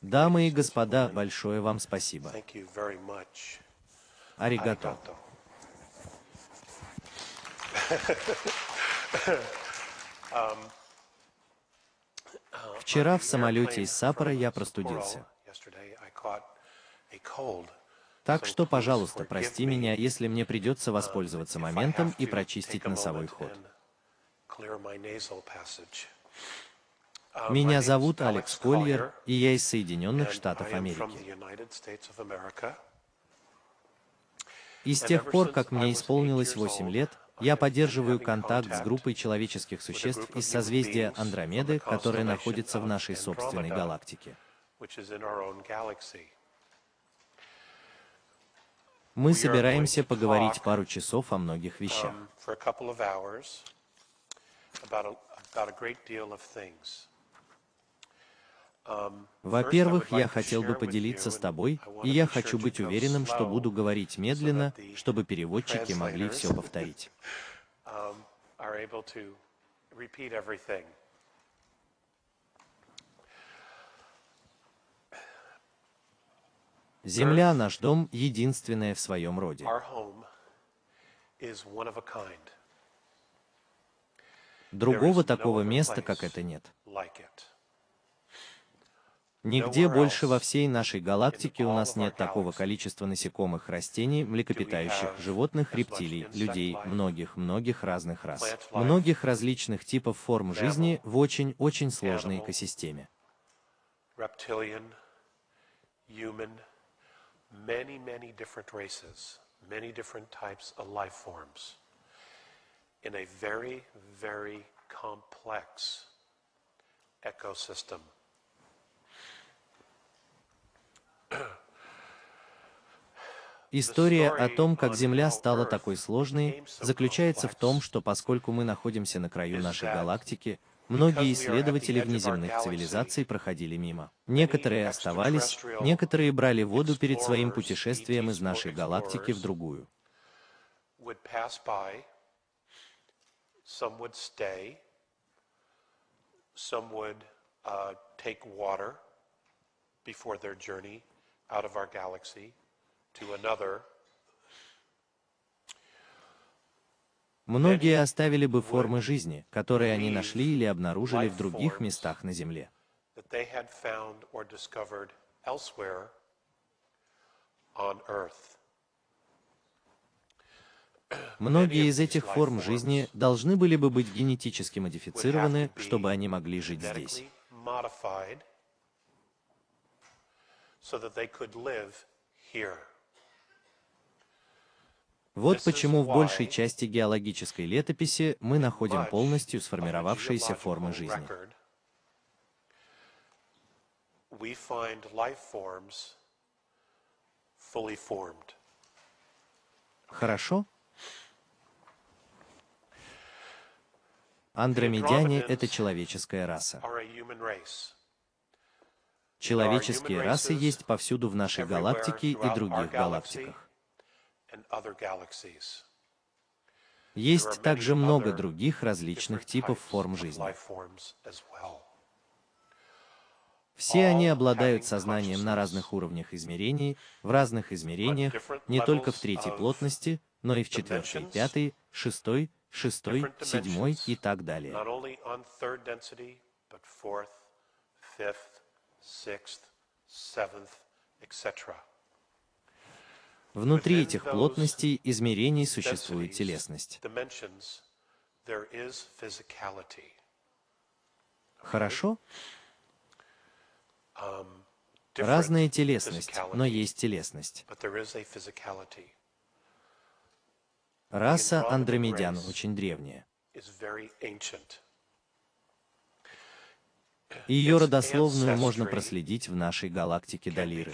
Дамы и господа, большое вам спасибо. Аригато. Вчера в самолете из Саппора я простудился. Так что, пожалуйста, прости меня, если мне придется воспользоваться If I моментом и прочистить носовой ход. Меня зовут Алекс Кольер, и я из Соединенных Штатов Америки. И с тех пор, как мне исполнилось 8 лет, я поддерживаю контакт с группой человеческих существ из созвездия Андромеды, которая находится в нашей собственной галактике. Мы собираемся поговорить пару часов о многих вещах. Um, for a couple of hours about a, about a great deal of things. Во-первых, я хотел бы поделиться с тобой, и я хочу быть уверенным, что буду говорить медленно, чтобы переводчики могли все повторить. Земля, наш дом, единственная в своем роде. Другого такого места, как это, нет. Нигде больше во всей нашей галактике у нас нет такого количества насекомых, растений, млекопитающих, животных, рептилий, людей, многих-многих разных рас, многих различных типов форм жизни в очень-очень сложной экосистеме. reptilian, human, many, many different races, many different types of life forms. In a very, very complex ecosystem. История о том, как Земля стала такой сложной, заключается в том, что поскольку мы находимся на краю нашей галактики, многие исследователи внеземных цивилизаций проходили мимо. Некоторые оставались, некоторые брали воду перед своим путешествием из нашей галактики в другую. some would uh, take water before their journey out of our galaxy to another. Многие оставили бы формы жизни, которые они нашли или обнаружили в других местах на Земле. Многие из этих форм жизни должны были бы быть генетически модифицированы, чтобы они могли жить здесь. So that they could live here. Вот почему в большей части геологической летописи мы находим полностью сформировавшиеся формы жизни. Хорошо? Андромедяне — это человеческая раса. Are a human race. Человеческие расы есть повсюду в нашей галактике и других галактиках. Есть также много других различных типов форм жизни. Все они обладают сознанием на разных уровнях измерений, в разных измерениях, не только в третьей плотности, но и в четвертой, пятой, шестой, шестой, седьмой и так далее. Sixth, seventh, etc. Внутри этих плотностей измерений существует телесность. Хорошо? Разная телесность, но есть телесность. Раса андромедян очень древняя. Ее родословную можно проследить в нашей галактике Далиры.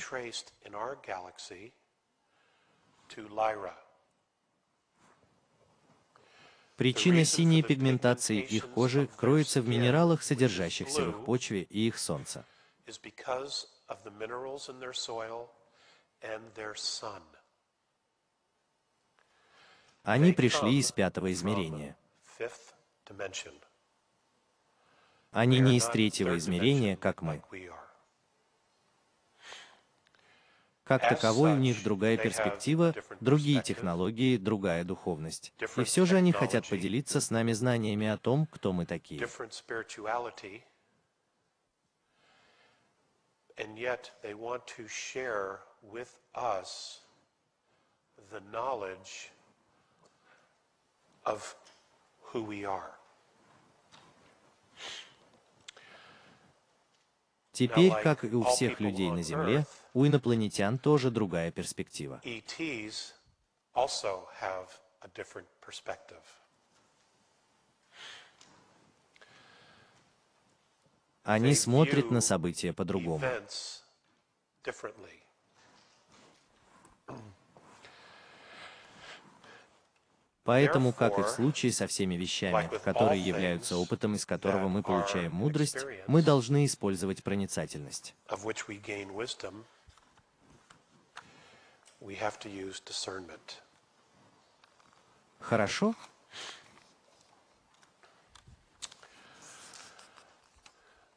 Причина синей пигментации их кожи кроется в минералах, содержащихся в их почве и их sun. Они пришли из пятого измерения. Они не из третьего измерения, как мы. Как таковой у них другая перспектива, другие технологии, другая духовность. И все же они хотят поделиться с нами знаниями о том, кто мы такие. different spirituality, and yet they want to share with us the knowledge of who we are. Теперь, как и у всех людей на Земле, у инопланетян тоже другая перспектива. Perspective. Они смотрят на события по-другому. Поэтому, как и в случае со всеми вещами, которые являются опытом, из которого мы получаем мудрость, мы должны использовать проницательность. Хорошо?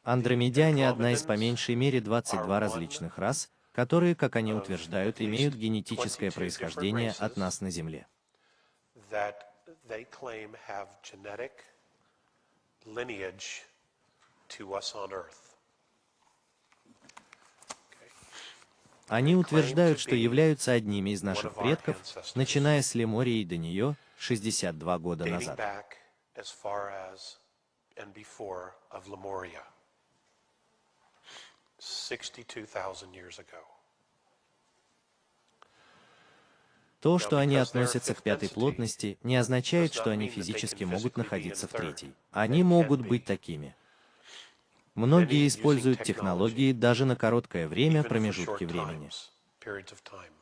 Андромедяне – одна из по меньшей мере 22 различных рас, которые, как они утверждают, имеют генетическое происхождение от нас на Земле. That they claim have genetic lineage to us on Earth. Они утверждают, что являются одними из наших предков, начиная с Лемории до нее 62 года назад. as far as and before of Lemuria, 62,000 years ago. То, что они относятся к пятой плотности, не означает, что они физически могут находиться в третьей. Они могут быть такими. Многие используют технологии даже на короткое время, промежутки времени. times, periods of time.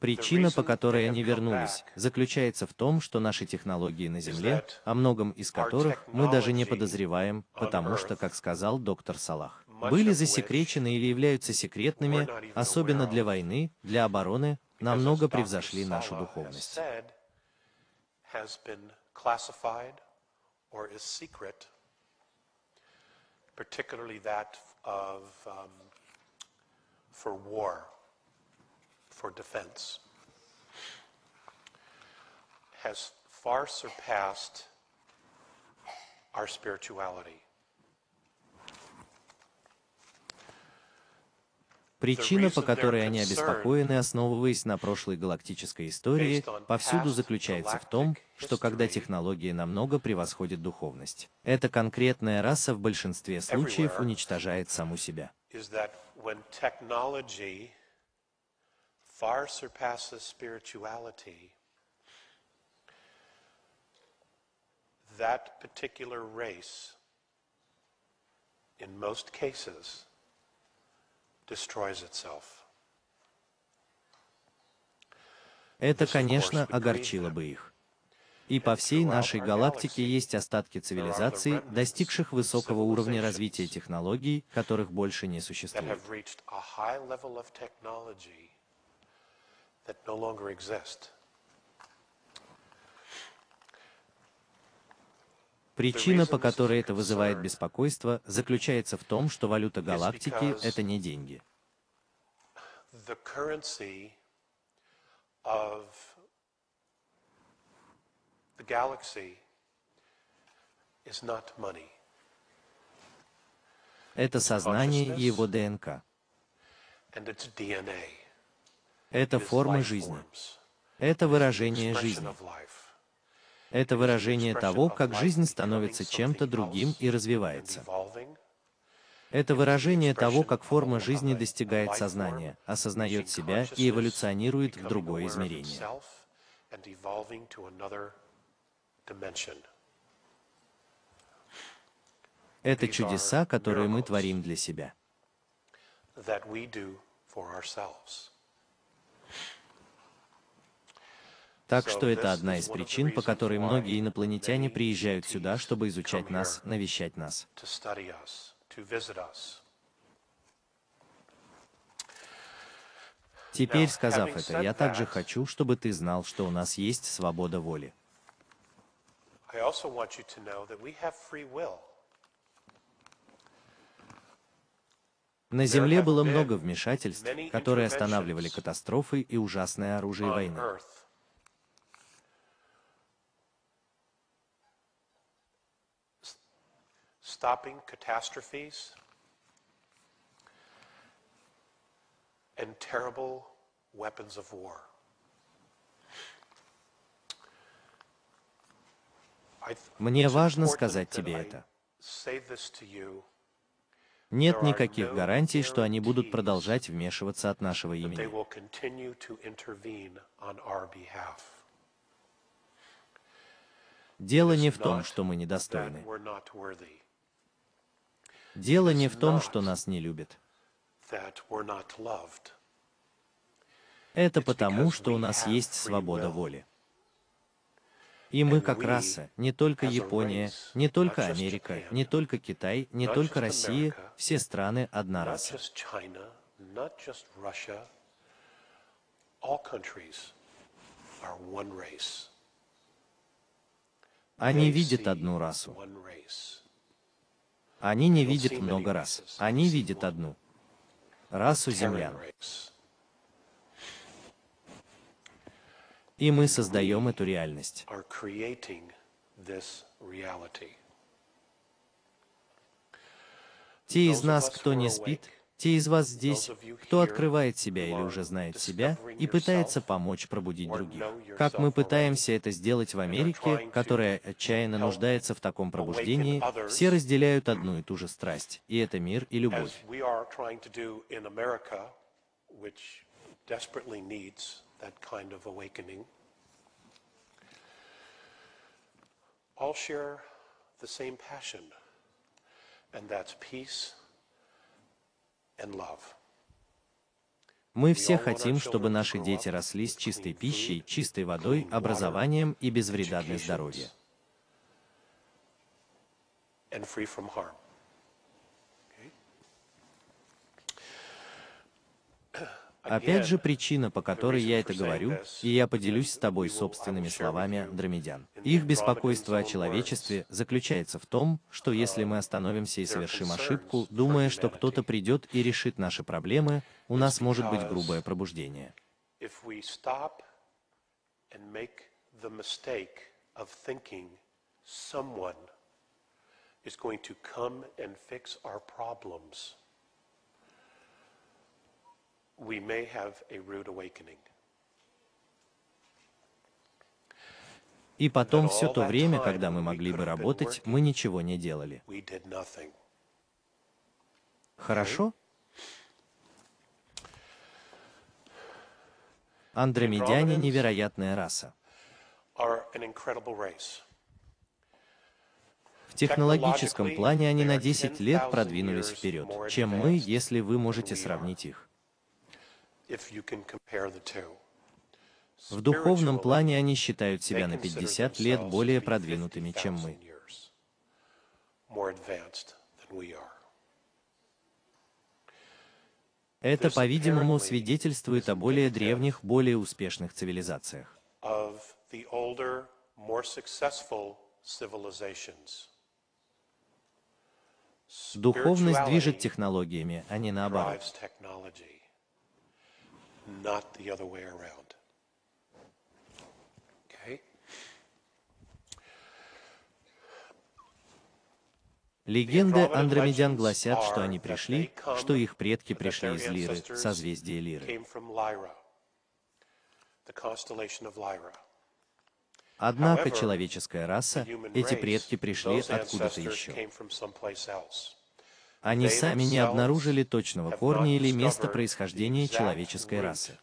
Причина, по которой они вернулись, заключается в том, что наши технологии на Земле, о многом из которых мы даже не подозреваем, потому что, как сказал доктор Салах, были засекречены или являются секретными, особенно для войны, для обороны, намного превзошли нашу духовность. particularly that of um, for war, for defense, has far surpassed our spirituality. Причина, по которой они обеспокоены, основываясь на прошлой галактической истории, повсюду заключается в том, что когда технологии намного превосходят духовность, эта конкретная раса в большинстве случаев уничтожает саму себя. is that when technology far surpasses spirituality, that particular race, in most cases, destroys itself. Это, конечно, огорчило бы их. И по всей нашей галактике есть остатки цивилизаций, достигших высокого уровня развития технологий, которых больше не существует. have reached a high level of technology that no longer exist. Причина, по которой это вызывает беспокойство, заключается в том, что валюта галактики это не деньги. Это сознание и его ДНК. And its DNA. Это формы life жизни. Это выражение жизни. Это выражение того, как жизнь становится чем-то другим и развивается. Это выражение того, как форма жизни достигает сознания, осознает себя и эволюционирует в другое измерение. Это чудеса, которые мы творим для себя. that we do for ourselves. Так что это одна из причин, по которой многие инопланетяне приезжают сюда, чтобы изучать нас, навещать нас. Теперь, сказав это, я также хочу, чтобы ты знал, что у нас есть свобода воли. На Земле было много вмешательств, которые останавливали катастрофы и ужасное оружие войны. earth. S- Stopping catastrophes and terrible weapons of war. Мне важно сказать тебе это. Нет никаких гарантий, что они будут продолжать вмешиваться от нашего имени. Дело не в том, что мы недостойны. Дело не в том, что нас не любят. Это потому, что у нас есть свобода воли. И мы как раса, не только Япония, не только Америка, не только Китай, не только Россия, все страны одна раса. Они видят одну расу. Они не видят много races, Они видят одну. Расу землян. И мы создаем эту реальность. Те из нас, кто не спит, те из вас здесь, кто открывает себя или уже знает себя и пытается помочь пробудить других. Как мы пытаемся это сделать в Америке, которая отчаянно нуждается в таком пробуждении, все разделяют одну и ту же страсть, и это мир и любовь. all share the same passion, and that's peace. Мы все хотим, чтобы наши дети росли с чистой пищей, чистой водой, образованием и без вреда для здоровья. and free from harm. Okay? Опять же, причина, по которой я это говорю, и я поделюсь с тобой собственными словами Андромедян. Их беспокойство о человечестве заключается в том, что если мы остановимся и совершим ошибку, думая, что кто-то придет и решит наши проблемы, у нас может быть грубое пробуждение. is going to come and fix our problems, we may have a rude awakening. И потом все то время, когда мы могли бы работать, мы ничего не делали. Хорошо? Андромедяне — невероятная раса. В технологическом плане они на 10 лет продвинулись вперед, чем мы, если вы можете сравнить их. В духовном плане они считают себя на consider 50 лет более продвинутыми, чем 50,000 мы. Это, по-видимому, свидетельствует о более древних, более успешных цивилизациях. Духовность движет технологиями, а не наоборот. Not the other way around. Okay? Легенды андромедян гласят, что они пришли, что их предки пришли из Лиры, созвездия Лиры. Однако человеческая раса, эти предки пришли откуда-то еще. Они сами не обнаружили точного корня или места происхождения человеческой расы.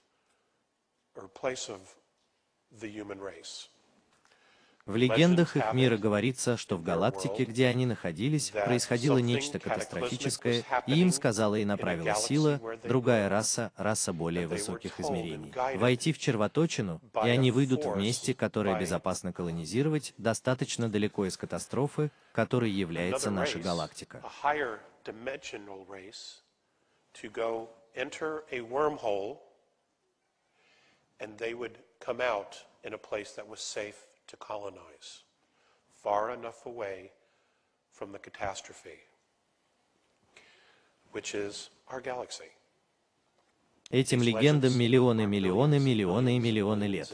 В легендах их мира говорится, что в галактике, где они находились, происходило нечто катастрофическое, и им сказала и направила сила, другая раса, раса более высоких измерений. Войти в червоточину, и они выйдут в месте, которое безопасно колонизировать, достаточно далеко из катастрофы, которой является наша галактика. a higher dimensional race, to go enter a wormhole and they would come out in a place that was safe to colonize, far enough away from the catastrophe, which is our galaxy. Этим легендам миллионы, миллионы, миллионы и миллионы лет.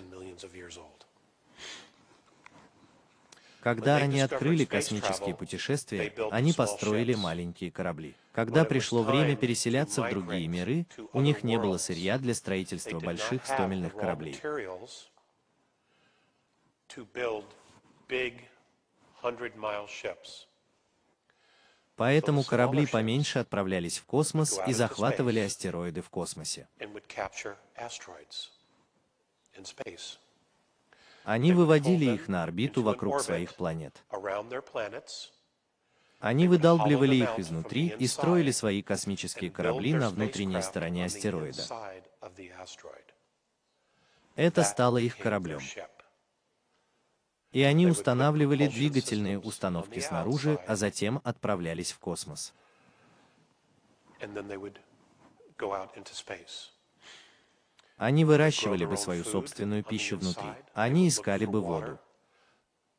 Когда они открыли космические путешествия, они построили маленькие корабли. Когда пришло время переселяться в другие миры, у них не было сырья для строительства больших not have the 100-мильных raw кораблей. materials to build big 100-mile ships. Поэтому корабли поменьше отправлялись в космос и захватывали астероиды в космосе. in space Они выводили их на орбиту вокруг своих планет. Они выдалбливали их изнутри и строили свои космические корабли на внутренней стороне астероида. Это стало их кораблем. И они устанавливали двигательные установки снаружи, а затем отправлялись в космос. And then they would go out into space. Они выращивали бы свою собственную пищу внутри. Они искали бы воду.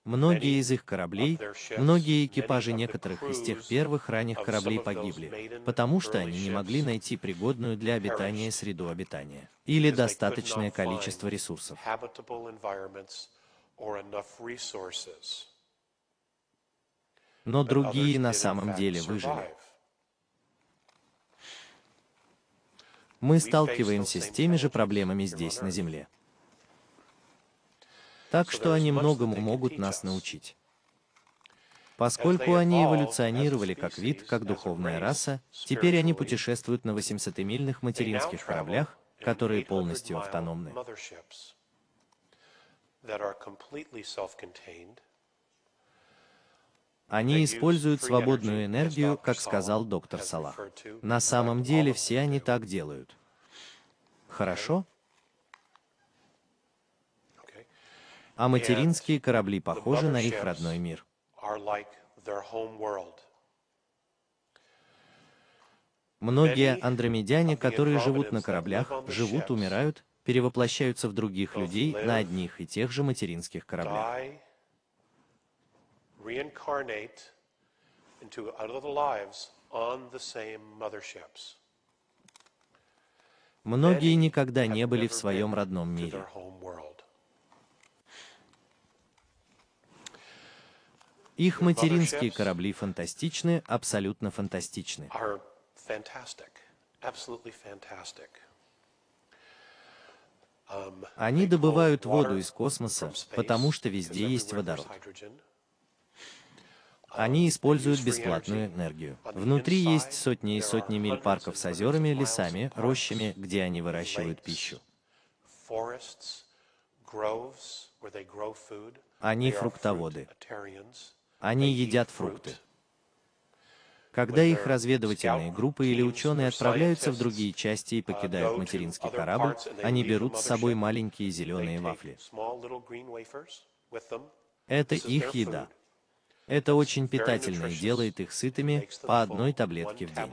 Многие из их кораблей, многие экипажи некоторых из тех первых ранних кораблей погибли, потому что они не могли найти пригодную для обитания среду обитания или достаточное количество ресурсов. Но другие на самом деле выжили. Мы сталкиваемся с теми же проблемами здесь, на Земле. Так что они многому могут нас научить. Поскольку они эволюционировали как вид, как духовная раса, теперь они путешествуют на 800-мильных They now материнских кораблях, которые 800 полностью автономны. motherships that are completely self-contained. Они используют свободную энергию, как сказал доктор Салах. На самом деле все они так делают. Хорошо? А материнские корабли похожи на их родной мир. Многие андромедяне, которые живут на кораблях, живут, умирают, перевоплощаются в других людей на одних и тех же материнских кораблях. Reincarnate into other lives on the same motherships. Многие никогда не были в своем родном мире. Их материнские корабли фантастичны, абсолютно фантастичны. Um, Они добывают воду из космоса, потому что везде есть водород. Они используют бесплатную энергию. Внутри есть сотни и сотни миль парков с озерами, лесами, рощами, где они выращивают пищу. Они фруктоводы. Они едят фрукты. Когда их разведывательные группы или ученые отправляются в другие части и покидают материнский корабль, они берут с собой маленькие зеленые вафли. Это их еда. Это очень питательно и делает их сытыми по одной таблетке в день.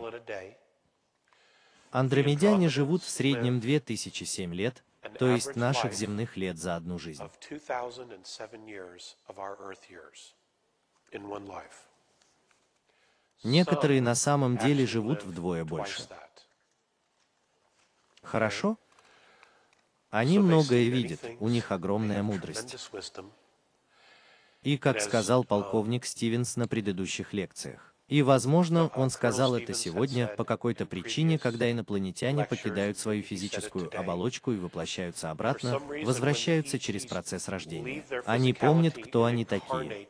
Андромедяне живут в среднем 2007 лет, то есть наших земных лет за одну жизнь. of 2007 years of our Earth years in one life. Некоторые на самом деле живут вдвое больше. Хорошо? Они многое видят, у них огромная мудрость. И, как сказал полковник Стивенс на предыдущих лекциях, и, возможно, он сказал это сегодня по какой-то причине, когда инопланетяне покидают свою физическую оболочку и воплощаются обратно, возвращаются через процесс рождения. Они помнят, кто они такие.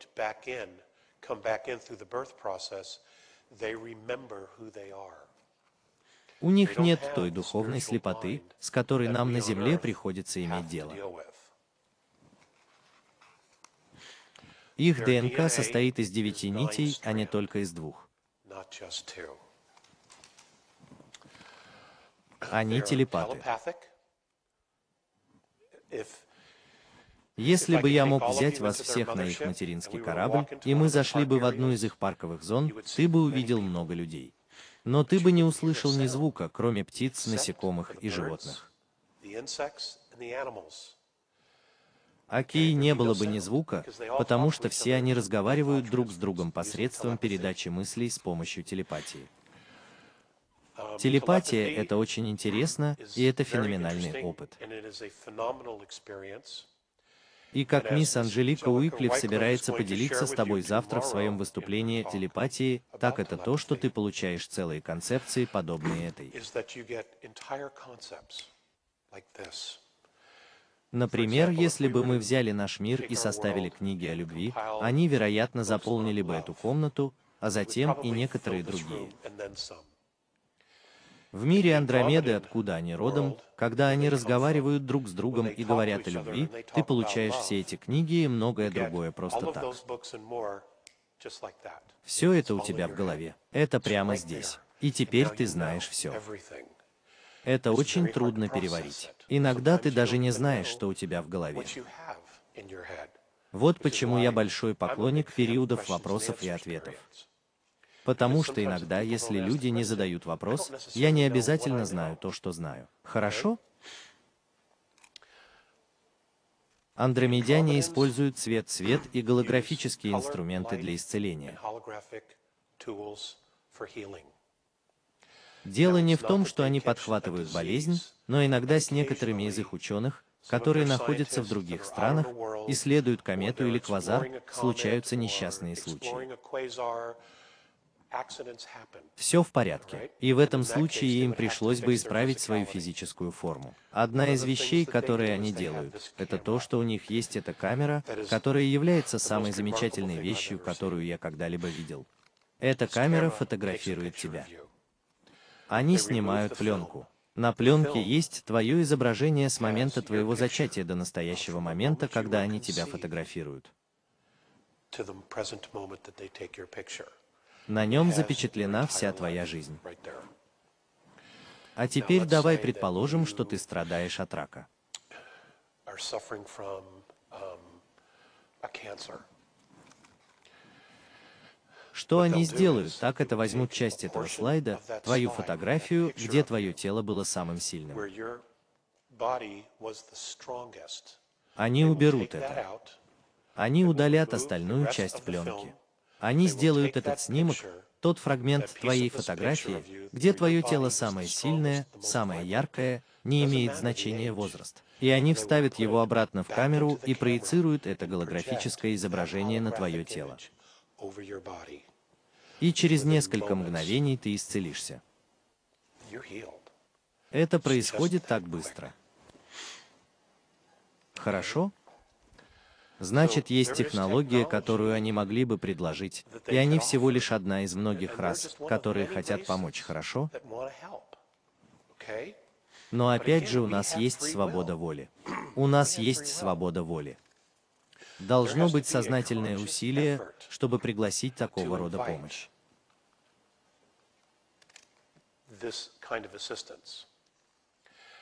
У них нет той духовной слепоты, с которой нам на Земле приходится иметь дело. deal with. Их ДНК состоит из девяти нитей, а не только из двух. Они телепаты. Если бы я мог взять вас всех на их материнский корабль, и мы зашли бы в одну из их парковых зон, ты бы увидел много людей. Но ты бы не услышал ни звука, кроме птиц, насекомых и животных. the insects and the animals. Окей, не было бы ни звука, потому что все они разговаривают друг с другом посредством передачи мыслей с помощью телепатии. Телепатия — это очень интересно, и это феноменальный опыт. И как мисс Анжелика Уиклиф собирается поделиться с тобой завтра в своем выступлении телепатии, так это то, что ты получаешь целые концепции, подобные этой. Например, если бы мы взяли наш мир и составили книги о любви, они, вероятно, заполнили бы эту комнату, а затем и некоторые другие. В мире Андромеды, откуда они родом, когда они разговаривают друг с другом и говорят о любви, ты получаешь все эти книги и многое другое просто так. Все это у тебя в голове. Это прямо здесь. И теперь ты знаешь все. Это очень трудно переварить. Иногда ты даже не знаешь, что у тебя в голове. Вот почему я большой поклонник периодов вопросов и ответов. Потому что иногда, если люди не задают вопрос, я не обязательно знаю то, что знаю. Хорошо? Андромедяне используют цвет, свет и голографические инструменты для исцеления. and holographic tools for healing. Дело не в том, что они подхватывают болезнь, но иногда с некоторыми из их ученых, которые находятся в других странах, исследуют комету или квазар, случаются несчастные случаи. Все в порядке. И в этом случае им пришлось бы исправить свою физическую форму. Одна из вещей, которые они делают, это то, что у них есть эта камера, которая является самой замечательной вещью, которую я когда-либо видел. Эта камера фотографирует тебя. Они снимают пленку. На пленке есть твое изображение с момента твоего зачатия до настоящего момента, когда они тебя фотографируют. На нем запечатлена вся твоя жизнь. А теперь давай предположим, что ты страдаешь от рака. Что они сделают? Так это возьмут часть этого слайда, твою фотографию, где твое тело было самым сильным. Они уберут это. Они удалят остальную часть пленки. Они сделают этот снимок, тот фрагмент твоей фотографии, где твое тело самое сильное, самое яркое, не имеет значения возраст. И они вставят его обратно в камеру и проецируют это голографическое изображение на твое тело. И через несколько мгновений ты исцелишься. Это происходит так быстро. Хорошо? Значит, есть технология, которую они могли бы предложить, и они всего лишь одна из многих рас, которые хотят помочь, хорошо? Но опять же у нас есть свобода воли. У нас есть свобода воли. Должно быть сознательное усилие, чтобы пригласить такого рода помощь.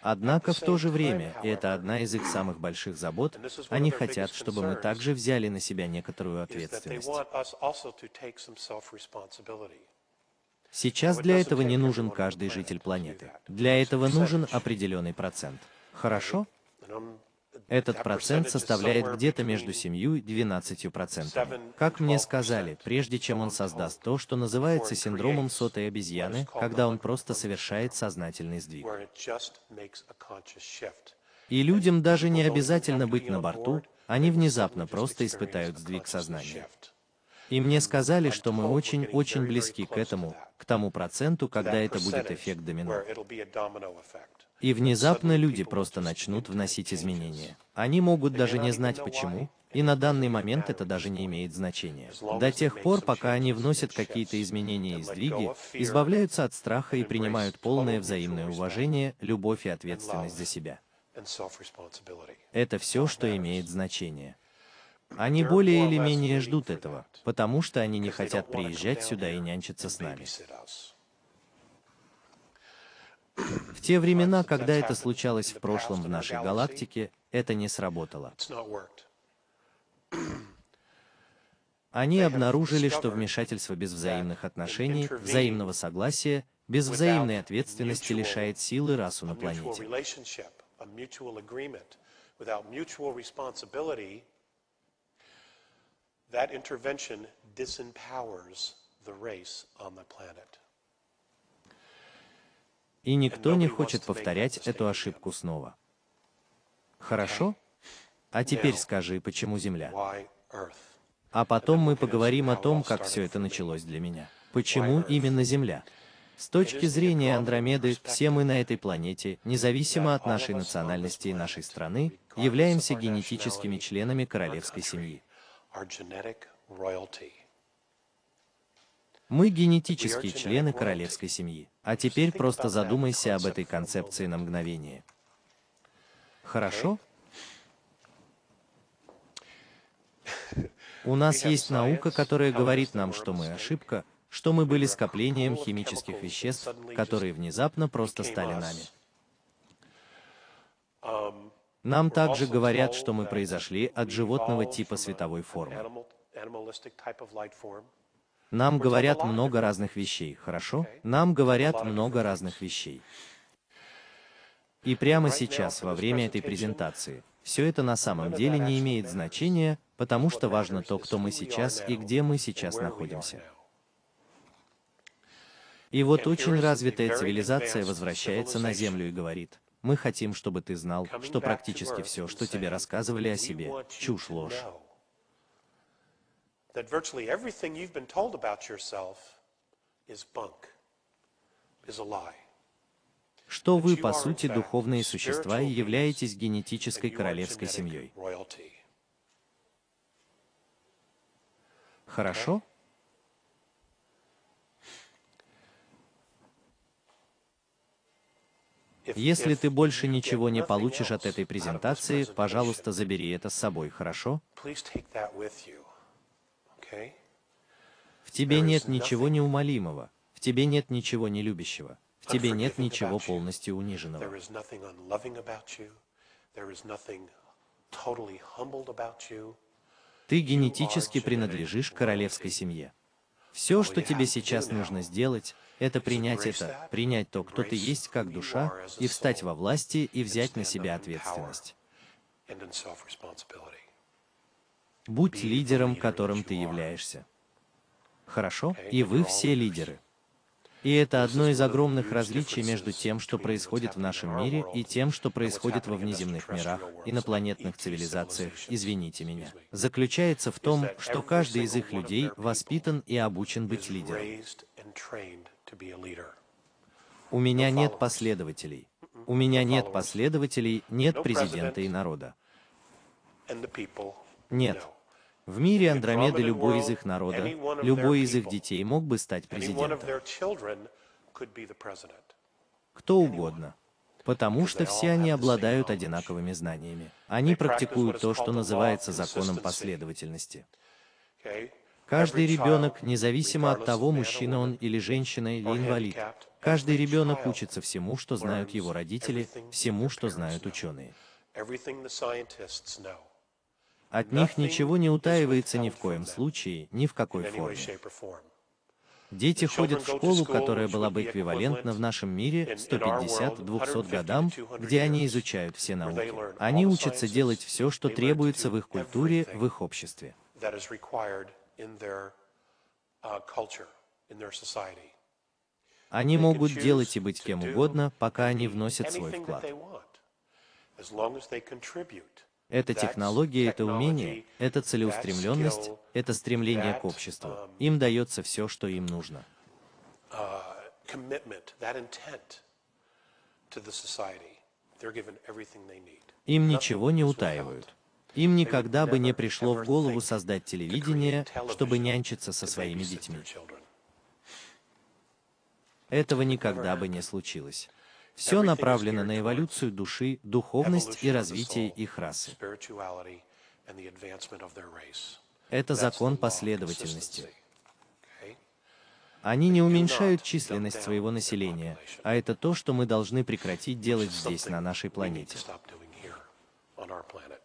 Однако в то же время, и это одна из их самых больших забот, они хотят, чтобы мы также взяли на себя некоторую ответственность. Сейчас для этого не нужен каждый житель планеты. Для этого нужен определенный процент. Хорошо? Этот процент составляет где-то между 7 и 12 процентами. Как мне сказали, прежде чем он создаст то, что называется синдромом сотой обезьяны, когда он просто совершает сознательный сдвиг. И людям даже не обязательно быть на борту, они внезапно просто испытают сдвиг сознания. И мне сказали, что мы очень-очень близки к этому, к тому проценту, когда это будет эффект домино. И внезапно люди просто начнут вносить изменения. Они могут даже не знать почему, и на данный момент это даже не имеет значения. До тех пор, пока они вносят какие-то изменения и сдвиги, избавляются от страха и принимают полное взаимное уважение, любовь и ответственность за себя. Это все, что имеет значение. Они более или менее ждут этого, потому что они не хотят приезжать сюда и нянчиться с нами. В те времена, когда это случалось в прошлом в нашей галактике, это не сработало. Они обнаружили, что вмешательство без взаимных отношений, взаимного согласия, без взаимной ответственности лишает силы расу на планете. that intervention disempowers the race on the planet. И никто не хочет повторять эту ошибку снова. Хорошо? А теперь скажи, почему Земля? А потом мы поговорим о том, как все это началось для меня. Почему именно Земля? С точки зрения Андромеды, все мы на этой планете, независимо от нашей национальности и нашей страны, являемся генетическими членами королевской семьи. Мы генетические члены королевской семьи. А теперь просто задумайся об этой концепции на мгновение. Хорошо? У нас есть наука, которая говорит нам, что мы ошибка, что мы были скоплением химических веществ, которые внезапно просто стали нами. Нам также говорят, что мы произошли от животного типа световой формы. Нам говорят много разных вещей, хорошо? Нам говорят много разных вещей. И прямо сейчас, во время этой презентации, все это на самом деле не имеет значения, потому что важно то, кто мы сейчас и где мы сейчас находимся. И вот очень развитая цивилизация возвращается на Землю и говорит, мы хотим, чтобы ты знал, что практически все, что тебе рассказывали о себе, чушь, ложь. That virtually everything you've been told about yourself is bunk, is a lie. Что вы, по сути, духовные существа и являетесь генетической королевской семьей. Хорошо? Если ты больше ничего не получишь от этой презентации, пожалуйста, забери это с собой, хорошо? Please take that with you. Okay? В тебе нет ничего неумолимого, в тебе нет ничего нелюбящего, в тебе нет ничего полностью униженного. Ты генетически принадлежишь королевской семье. Все, что тебе сейчас нужно сделать, это принять это, принять то, кто ты есть как душа, и встать во власти и взять на себя ответственность. Будь лидером, которым ты являешься. Хорошо? И вы все лидеры. И это одно из огромных различий между тем, что происходит в нашем мире, и тем, что происходит во внеземных мирах, инопланетных цивилизациях, извините меня, заключается в том, что каждый из их людей воспитан и обучен быть лидером. У меня нет последователей. У меня нет последователей, нет президента и народа. Нет. В мире Андромеды любой из их народа, любой из их детей мог бы стать президентом. Кто угодно. Потому что все они обладают одинаковыми знаниями. Они практикуют то, что называется законом последовательности. Каждый ребенок, независимо от того, мужчина он или женщина или инвалид, каждый ребенок учится всему, что знают его родители, всему, что знают ученые. Everything the scientists know. От них ничего не утаивается ни в коем случае, ни в какой форме. Дети ходят в школу, которая была бы эквивалентна в нашем мире in- in our world 150-200 годам, 150-200 где они изучают все науки. Они учатся делать все, что требуется в их культуре, в их обществе. Uh. Они могут делать и быть кем угодно, пока они вносят свой вклад. Это технология, это умение, это целеустремленность, это стремление к обществу. um, Им дается все, что им нужно. uh. Им ничего не утаивают. Им никогда бы не пришло в голову создать телевидение, чтобы нянчиться со своими детьми. Этого никогда бы не случилось. Все направлено на эволюцию души, духовность и развитие их расы. Это закон последовательности. Они не уменьшают численность своего населения, а это то, что мы должны прекратить делать здесь, на нашей планете. stop doing here on our planet.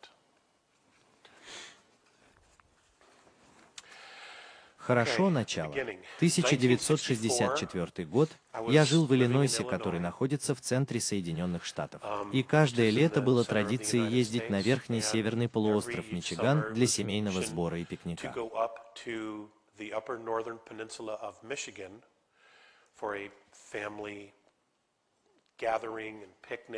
Хорошо начало. 1964 год. Я жил в Иллинойсе, который находится в центре Соединенных Штатов. И каждое лето было традицией ездить на верхний северный полуостров Мичиган для семейного сбора и пикника.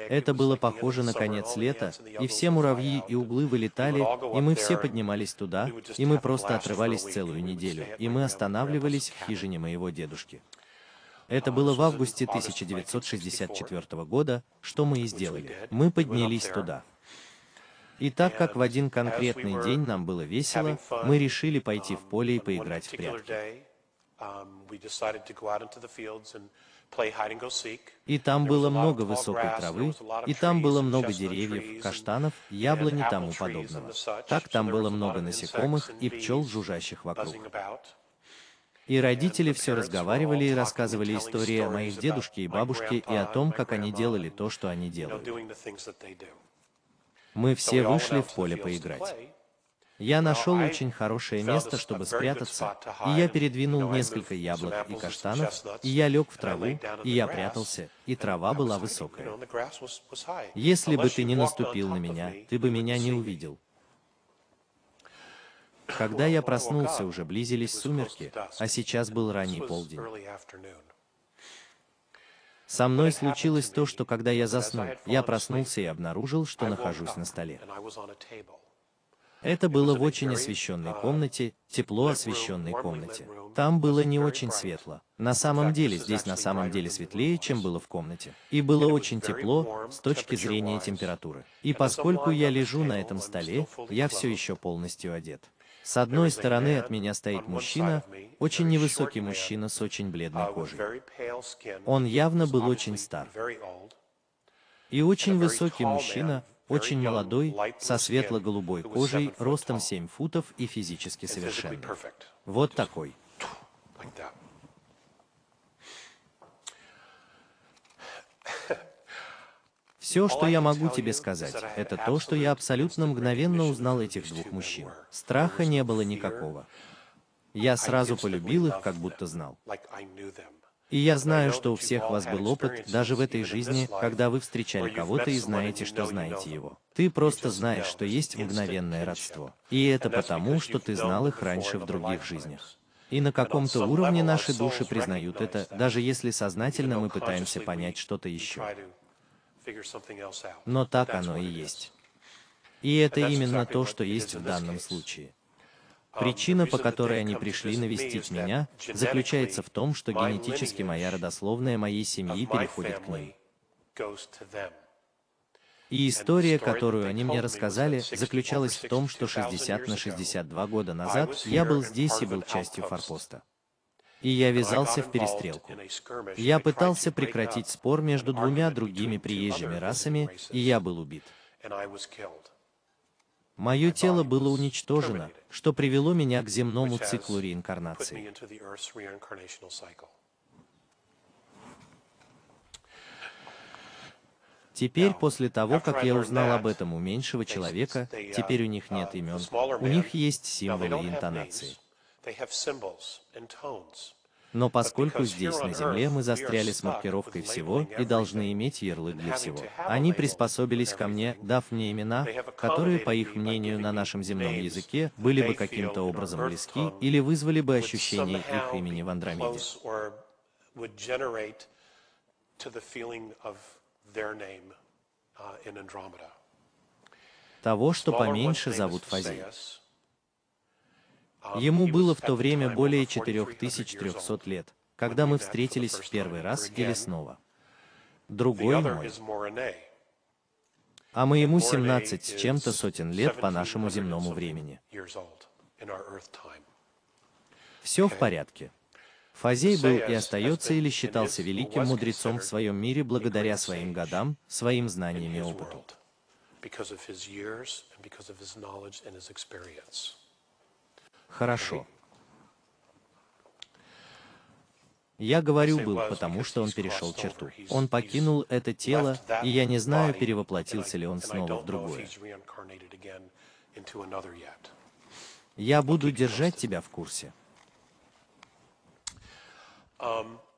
Это было похоже на конец лета, и все муравьи и углы вылетали, и мы все поднимались туда, и мы просто отрывались целую неделю, и мы останавливались в хижине моего дедушки. Это было в августе 1964 года, что мы и сделали. Мы поднялись туда. И так как в один конкретный день нам было весело, мы решили пойти в поле и поиграть в прятки. И там было много высокой травы, и там было много деревьев, каштанов, яблони и тому подобного. Так там было много насекомых и пчел, жужжащих вокруг. И родители все разговаривали и рассказывали истории о моих дедушке и бабушке и о том, как они делали то, что они делают. Мы все вышли в поле поиграть. Я нашел очень хорошее место, чтобы спрятаться, и я передвинул несколько яблок и каштанов, и я лег в траву, и я прятался, и трава была высокая. Если бы ты не наступил на меня, ты бы меня не увидел. Когда я проснулся, уже близились сумерки, а сейчас был ранний полдень. Со мной случилось то, что когда я заснул, я проснулся и обнаружил, что нахожусь на столе. Это было в очень освещенной комнате, тепло освещенной комнате. Там было не очень светло. На самом деле, здесь на самом деле светлее, чем было в комнате. И было очень тепло с точки зрения температуры. И поскольку я лежу на этом столе, я все еще полностью одет. С одной стороны от меня стоит мужчина, очень невысокий мужчина с очень бледной кожей. Он явно был очень стар. И очень высокий мужчина, очень молодой, со светло-голубой кожей, ростом 7 футов и физически совершенный. Вот такой. Все, что я могу тебе сказать, это то, что я абсолютно мгновенно узнал этих двух мужчин. Страха не было никакого. Я сразу полюбил их, как будто знал. И я знаю, что у всех вас был опыт, даже в этой жизни, когда вы встречали кого-то и знаете, что знаете его. Ты просто знаешь, что есть мгновенное родство. И это потому, что ты знал их раньше в других жизнях. И на каком-то уровне наши души признают это, даже если сознательно мы пытаемся понять что-то еще. Но так оно и есть. И это именно то, что есть в данном случае. Причина, по которой они пришли навестить меня, заключается в том, что генетически моя родословная моей семьи переходит к ним. И история, которую они мне рассказали, заключалась в том, что 60 на 62 года назад я был здесь и был частью форпоста. И я ввязался в перестрелку. Я пытался прекратить спор между двумя другими приезжими расами, и я был убит. Мое тело было уничтожено, что привело меня к земному циклу реинкарнации. Теперь, после того, как я узнал об этом у меньшего человека, теперь у них нет имен, у них есть символы и интонации. Но поскольку здесь, на Земле, мы застряли с маркировкой всего и должны иметь ярлык для всего, они приспособились ко мне, дав мне имена, которые, по их мнению, на нашем земном языке, были бы каким-то образом близки или вызвали бы ощущение их имени в Андромеде. Того, что поменьше зовут Фази. Ему было в то время более 4300 лет, когда мы встретились в первый раз или снова. Другой мой. А моему 17 с чем-то сотен лет по нашему земному времени. Все в порядке. Фазей был и остается или считался великим мудрецом в своем мире благодаря своим годам, своим знаниям и опыту. Хорошо. Я говорю «был», потому что он перешел черту. Он покинул это тело, и я не знаю, перевоплотился ли он снова в другое. Я буду держать тебя в курсе.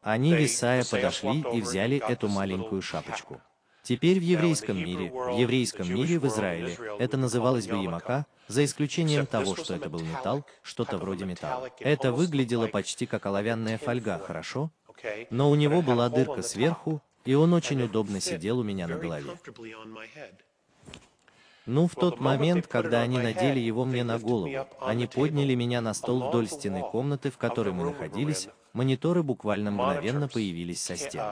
Они, Висая, подошли и взяли эту маленькую шапочку. Теперь в еврейском мире, в еврейском мире в Израиле, это называлось бы ямака, за исключением того, что это был металл, что-то вроде металла. Это выглядело почти как оловянная фольга, хорошо? Но у него была дырка сверху, и он очень удобно сидел у меня на голове. Ну, в тот момент, когда они надели его мне на голову, они подняли меня на стол вдоль стены комнаты, в которой мы находились, мониторы буквально мгновенно появились со стен.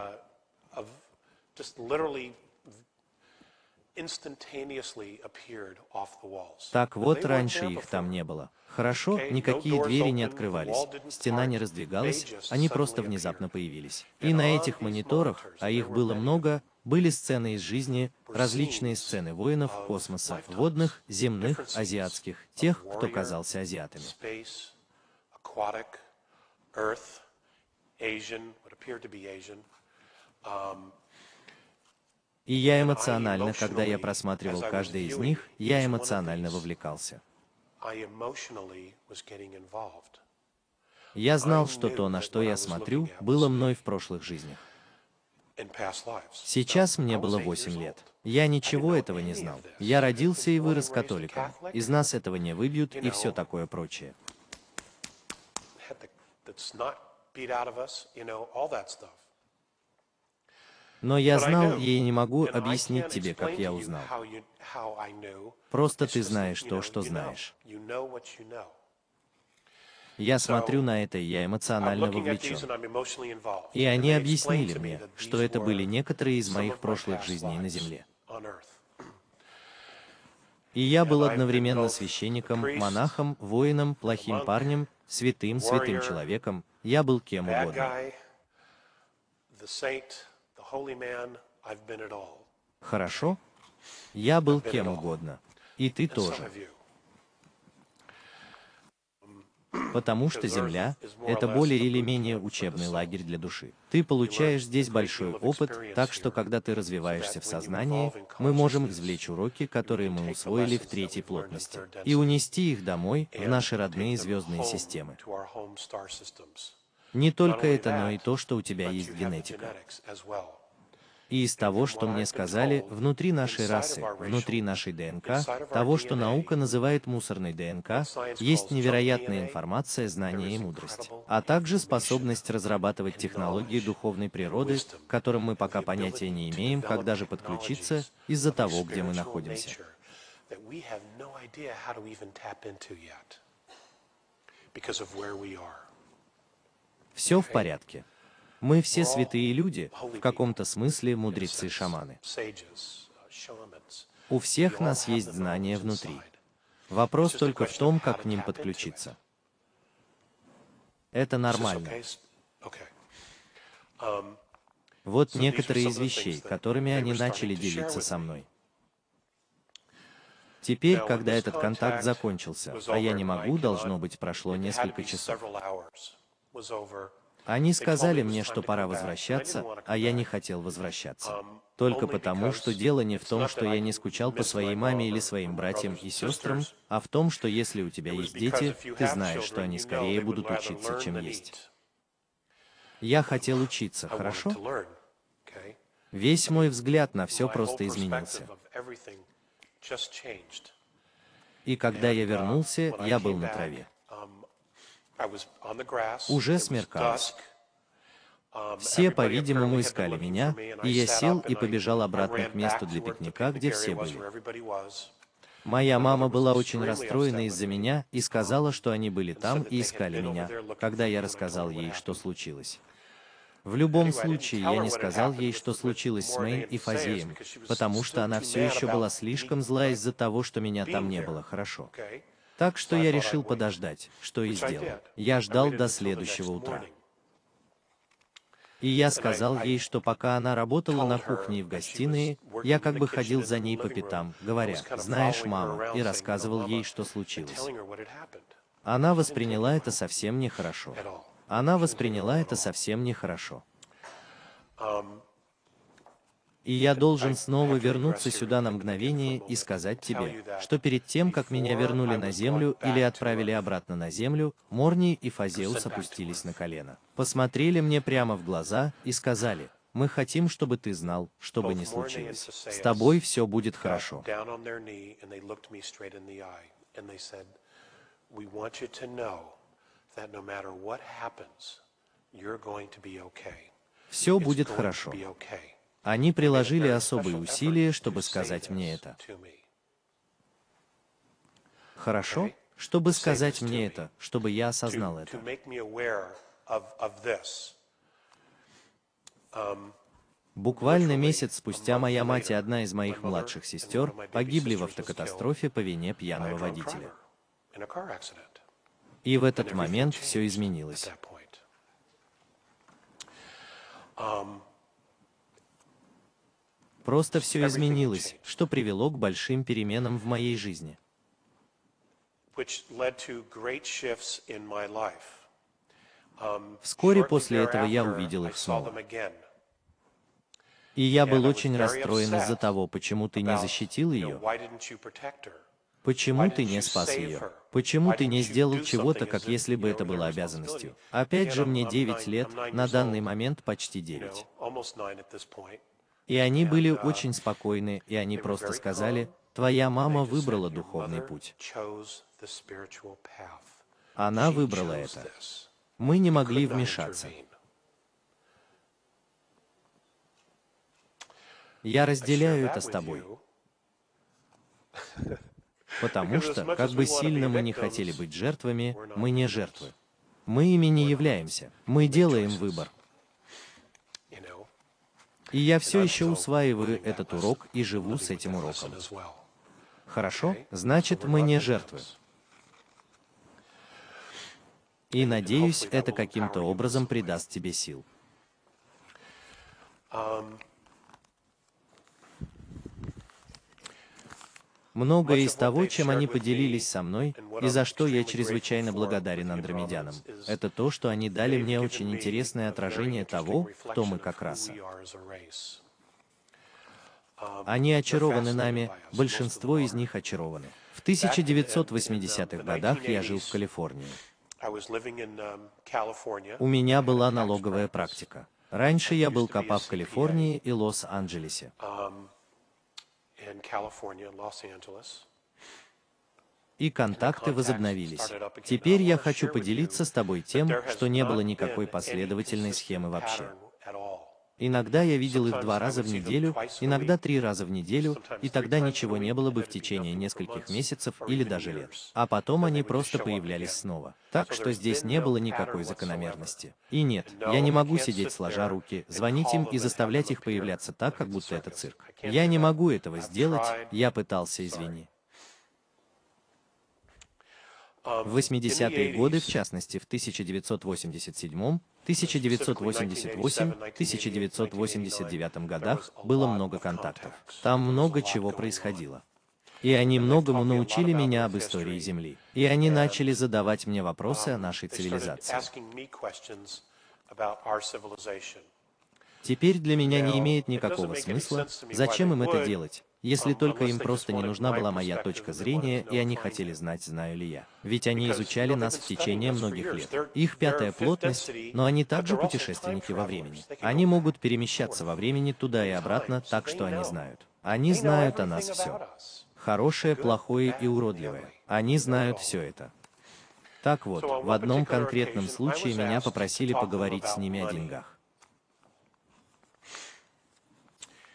Так вот, раньше их там не было. Хорошо, никакие двери не открывались, стена не раздвигалась, они просто внезапно появились. И на этих мониторах, а их было много, были сцены из жизни, различные сцены воинов, космоса, водных, земных, азиатских, тех, кто казался азиатами. И я эмоционально, когда я просматривал каждый из них, я эмоционально вовлекался. Я знал, что то, на что я смотрю, было мной в прошлых жизнях. Сейчас мне было 8 лет. Я ничего этого не знал. Я родился и вырос католиком. Из нас этого не выбьют и все такое прочее. Но я знал, и не могу объяснить тебе, как я узнал. Просто ты знаешь то, что знаешь. Я смотрю на это, и я эмоционально вовлечен. И они объяснили мне, что это были некоторые из моих прошлых жизней на Земле. И я был одновременно священником, монахом, воином, плохим парнем, святым, святым человеком. Я был кем угодно. Хорошо? Я был кем угодно. И ты тоже. Потому что Земля — это более или менее учебный лагерь для души. Ты получаешь здесь большой опыт, так что когда ты развиваешься в сознании, мы можем извлечь уроки, которые мы усвоили в третьей плотности, и унести их домой, в наши родные звездные системы. Не только это, но и то, что у тебя есть генетика. И из того, что мне сказали, внутри нашей расы, внутри нашей ДНК, того, что наука называет мусорной ДНК, есть невероятная информация, знания и мудрость, а также способность разрабатывать технологии духовной природы, к которым мы пока понятия не имеем, когда же подключиться из-за того, где мы находимся. Все в порядке. Мы все святые люди, в каком-то смысле мудрецы-шаманы. У всех нас есть знания внутри. Вопрос только в том, как к ним подключиться. Это нормально. Вот некоторые из вещей, которыми они начали делиться со мной. Теперь, когда этот контакт закончился, а я не могу, должно быть, прошло несколько часов. Они сказали мне, что пора возвращаться, а я не хотел возвращаться. Только потому, что дело не в том, что я не скучал по своей маме или своим братьям и сестрам, а в том, что если у тебя есть дети, ты знаешь, что они скорее будут учиться, чем есть. Я хотел учиться, хорошо? Весь мой взгляд на все просто изменился. И когда я вернулся, я был на траве. Уже смеркалось. Um, все, по-видимому, искали меня, и я сел и побежал обратно к месту для пикника, где все были. Моя мама была очень расстроена из-за меня и сказала, что они были там и искали меня, когда я рассказал ей, что случилось. В любом случае, я не сказал ей, что случилось с Мэйн и Фазеем, потому что она все еще была слишком зла из-за того, что меня там не было. хорошо. Так что я решил подождать, что и сделал. Я ждал до следующего утра. И я сказал ей, что пока она работала на кухне и в гостиной, я как бы ходил за ней по пятам, говоря, «Знаешь, мама», и рассказывал ей, что случилось. Она восприняла это совсем нехорошо. Она восприняла это совсем нехорошо. И я должен снова вернуться сюда на мгновение и сказать тебе, что перед тем, как меня вернули на землю или отправили обратно на землю, Морни и Фазеус опустились на колено, посмотрели мне прямо в глаза и сказали, мы хотим, чтобы ты знал, что бы ни случилось. С тобой все будет хорошо. Все будет хорошо. Они приложили особые усилия, чтобы сказать мне это. Хорошо? Чтобы сказать мне это, чтобы я осознал это. Буквально месяц спустя моя мать и одна из моих младших сестер погибли в автокатастрофе по вине пьяного водителя. И в этот момент все изменилось. Просто все изменилось, что привело к большим переменам в моей жизни. Вскоре после этого я увидел их снова. И я был очень расстроен из-за того, почему ты не защитил ее, почему ты не спас ее, почему ты не сделал чего-то, как если бы это было обязанностью. Опять же, мне 9 лет, на данный момент почти 9. И они были очень спокойны, и они просто сказали, твоя мама выбрала духовный путь. Она выбрала это. Мы не могли вмешаться. Я разделяю это с тобой. Потому что, как бы сильно мы не хотели быть жертвами, мы не жертвы. Мы ими не являемся. Мы делаем выбор. И я все еще усваиваю этот урок и живу с этим уроком. Хорошо? Значит, мы не жертвы. И надеюсь, это каким-то образом придаст тебе сил. Многое из того, чем они поделились со мной, и за что я чрезвычайно благодарен андромедянам, это то, что они дали мне очень интересное отражение того, кто мы как раса. Они очарованы нами, большинство из них очарованы. В 1980-х годах я жил в Калифорнии. У меня была налоговая практика. Раньше я был копа в Калифорнии и Лос-Анджелесе. И контакты возобновились. Теперь я хочу поделиться с тобой тем, что не было никакой последовательной схемы вообще. Иногда я видел их два раза в неделю, иногда три раза в неделю, и тогда ничего не было бы в течение нескольких месяцев или даже лет. А потом они просто появлялись снова. Так что здесь не было никакой закономерности. И нет, я не могу сидеть сложа руки, звонить им и заставлять их появляться так, как будто это цирк. Я не могу этого сделать, я пытался, извини. В 80-е годы, в частности в 1987, 1988, 1989 годах было много контактов. Там много чего происходило. И они многому научили меня об истории Земли. И они начали задавать мне вопросы о нашей цивилизации. Теперь для меня не имеет никакого смысла, зачем им это делать, если только им просто не нужна была моя точка зрения, и они хотели знать, знаю ли я. Ведь они изучали нас в течение многих лет. Их пятая плотность, но они также путешественники во времени. Они могут перемещаться во времени туда и обратно, так что они знают. Они знают о нас все. Хорошее, плохое и уродливое. Они знают все это. Так вот, в одном конкретном случае меня попросили поговорить с ними о деньгах.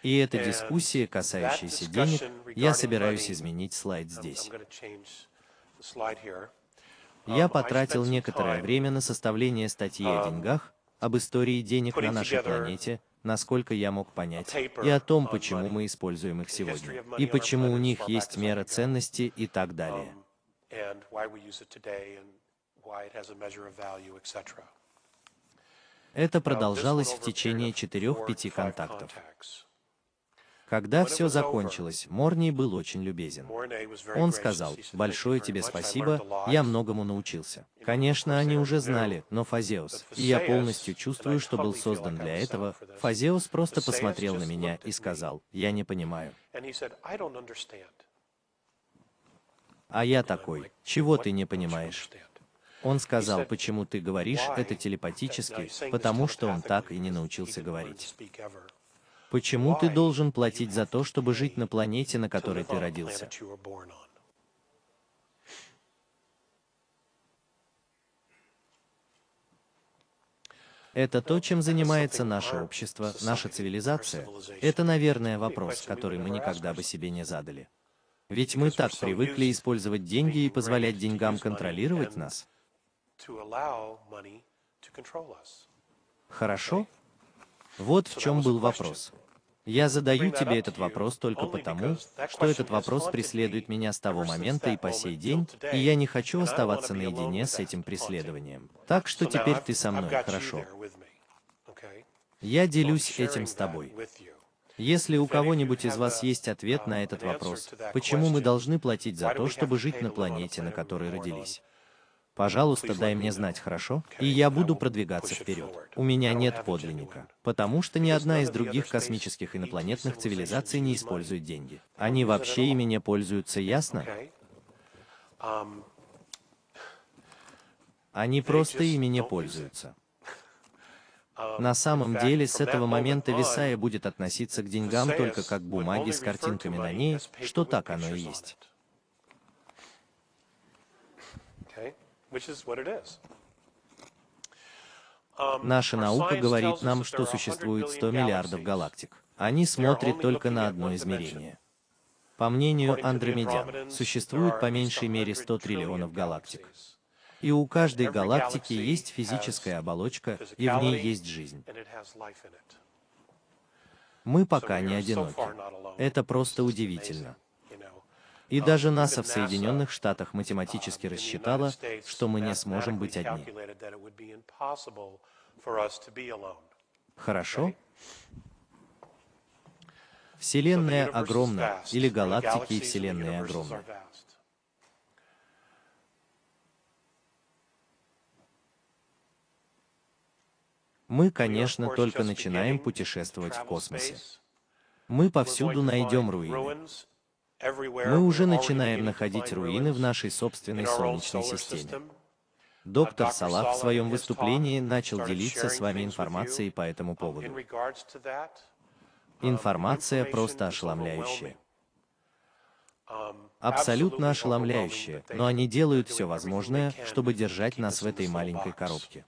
И эта дискуссия, касающаяся денег, я собираюсь изменить слайд здесь. Я потратил некоторое время на составление статьи о деньгах, об истории денег на нашей планете, насколько я мог понять, и о том, почему мы используем их сегодня, и почему у них есть мера ценности и так далее. Это продолжалось в течение четырех-пяти контактов. Когда все закончилось, Морни был очень любезен. Он сказал, «Большое тебе спасибо, я многому научился». Конечно, они уже знали, но Фазеус, и я полностью чувствую, что был создан для этого, Фазеус просто посмотрел на меня и сказал, «Я не понимаю». А я такой, «Чего ты не понимаешь?» Он сказал, почему ты говоришь это телепатически, потому что он так и не научился говорить. Почему ты должен платить за то, чтобы жить на планете, на которой ты родился? Это то, чем занимается наше общество, наша цивилизация. Это, наверное, вопрос, который мы никогда бы себе не задали. Ведь мы так привыкли использовать деньги и позволять деньгам контролировать нас. Хорошо? Вот в чем был вопрос. Я задаю тебе этот вопрос только потому, что этот вопрос преследует меня с того момента и по сей день, и я не хочу оставаться наедине с этим преследованием. Так что теперь ты со мной, хорошо? Я делюсь этим с тобой. Если у кого-нибудь из вас есть ответ на этот вопрос, почему мы должны платить за то, чтобы жить на планете, на которой родились? Пожалуйста, дай мне знать, хорошо? И я буду продвигаться вперед. У меня нет подлинника, потому что ни одна из других космических инопланетных цивилизаций не использует деньги. Они вообще ими не пользуются, ясно? Они просто ими не пользуются. На самом деле, с этого момента Висая будет относиться к деньгам только как к бумаге с картинками на ней, что так оно и есть. Um, Наша наука говорит нам, что существует 100 миллиардов галактик. Они смотрят только на одно измерение. По мнению Андромедян, существует по меньшей мере 100 триллионов галактик. И у каждой галактики есть физическая оболочка, и в ней есть жизнь. Мы пока не одиноки. Это просто удивительно. И даже НАСА в Соединенных Штатах математически рассчитала, что мы не сможем быть одни. Хорошо? Вселенная огромна, или галактики и Вселенная огромны. Мы, конечно, только начинаем путешествовать в космосе. Мы повсюду найдем руины. Мы уже начинаем находить руины в нашей собственной Солнечной системе. Доктор Салах в своем выступлении начал делиться с вами информацией по этому поводу. Информация просто ошеломляющая. Абсолютно ошеломляющая, но они делают все возможное, чтобы держать нас в этой маленькой коробке.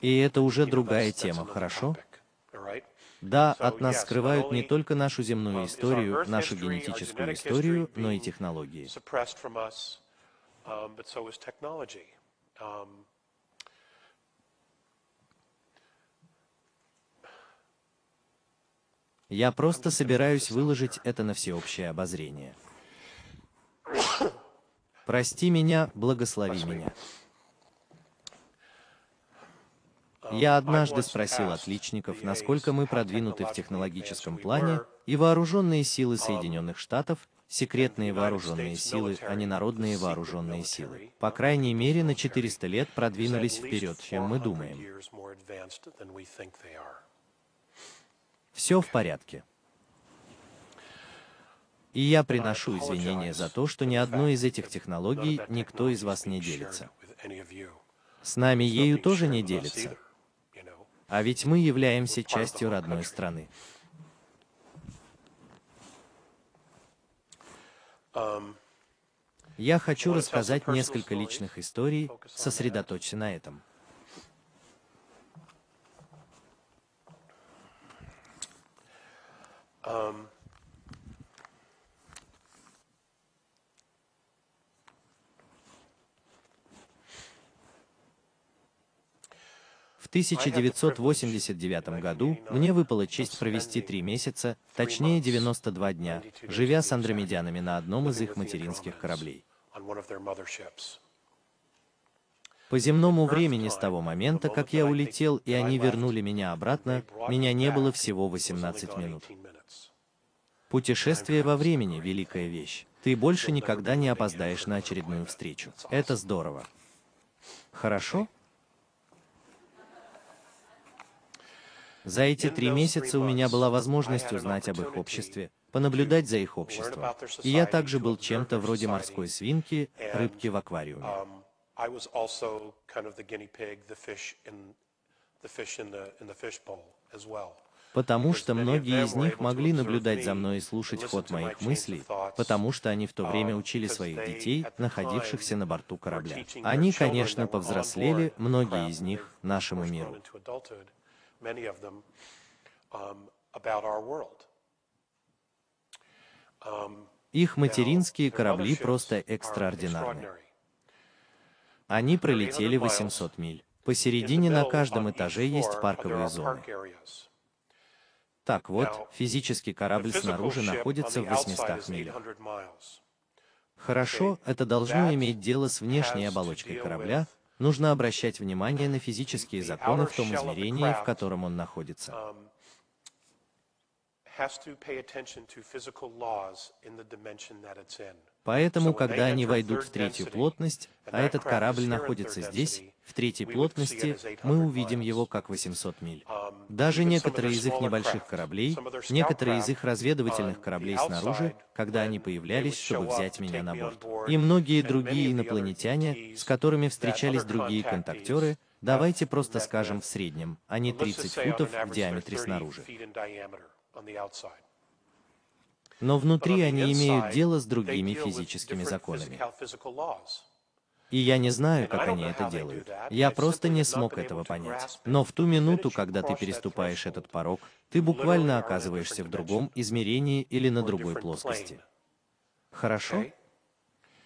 И это уже другая тема, хорошо? Да, от нас скрывают не только нашу земную историю, нашу генетическую историю, но и технологии. Я просто собираюсь выложить это на всеобщее обозрение. Прости меня, благослови меня. Я однажды спросил отличников, насколько мы продвинуты в технологическом плане, и вооруженные силы Соединенных Штатов, секретные вооруженные силы, а не народные вооруженные силы, по крайней мере на 400 лет продвинулись вперед, чем мы думаем. Все в порядке. И я приношу извинения за то, что ни одной из этих технологий никто из вас не делится. С нами ею тоже не делится. А ведь мы являемся частью родной страны. Я хочу рассказать несколько личных историй, сосредоточься на этом. Um, 1989 году мне выпала честь провести три месяца, точнее 92 дня, живя с андромедянами на одном из их материнских кораблей. По земному времени с того момента, как я улетел, и они вернули меня обратно, меня не было всего 18 минут. Путешествие во времени – великая вещь. Ты больше никогда не опоздаешь на очередную встречу. Это здорово. Хорошо? За эти три месяца у меня была возможность узнать об их обществе, понаблюдать за их обществом. И я также был чем-то вроде морской свинки, рыбки в аквариуме. Потому что многие из них могли наблюдать за мной и слушать ход моих мыслей, потому что они в то время учили своих детей, находившихся на борту корабля. Они, конечно, повзрослели, многие из них, нашему миру. Их материнские корабли просто экстраординарны. Они пролетели 800 миль. Посередине на каждом этаже есть парковые зоны. Так вот, физический корабль снаружи находится в 800 милях. Хорошо, это должно иметь дело с внешней оболочкой корабля, нужно обращать внимание на физические законы в том измерении, в котором он находится. Поэтому, когда они войдут в третью плотность, а этот корабль находится здесь, в третьей плотности, мы увидим его как 800 миль. Даже некоторые из их небольших кораблей, некоторые из их разведывательных кораблей снаружи, когда они появлялись, чтобы взять меня на борт. И многие другие инопланетяне, с которыми встречались другие контактеры, давайте просто скажем в среднем, они 30 футов в диаметре снаружи но внутри они имеют дело с другими физическими законами. И я не знаю, как они это делают. Я просто не смог этого понять. Но в ту минуту, когда ты переступаешь этот порог, ты буквально оказываешься в другом измерении или на другой плоскости. Хорошо?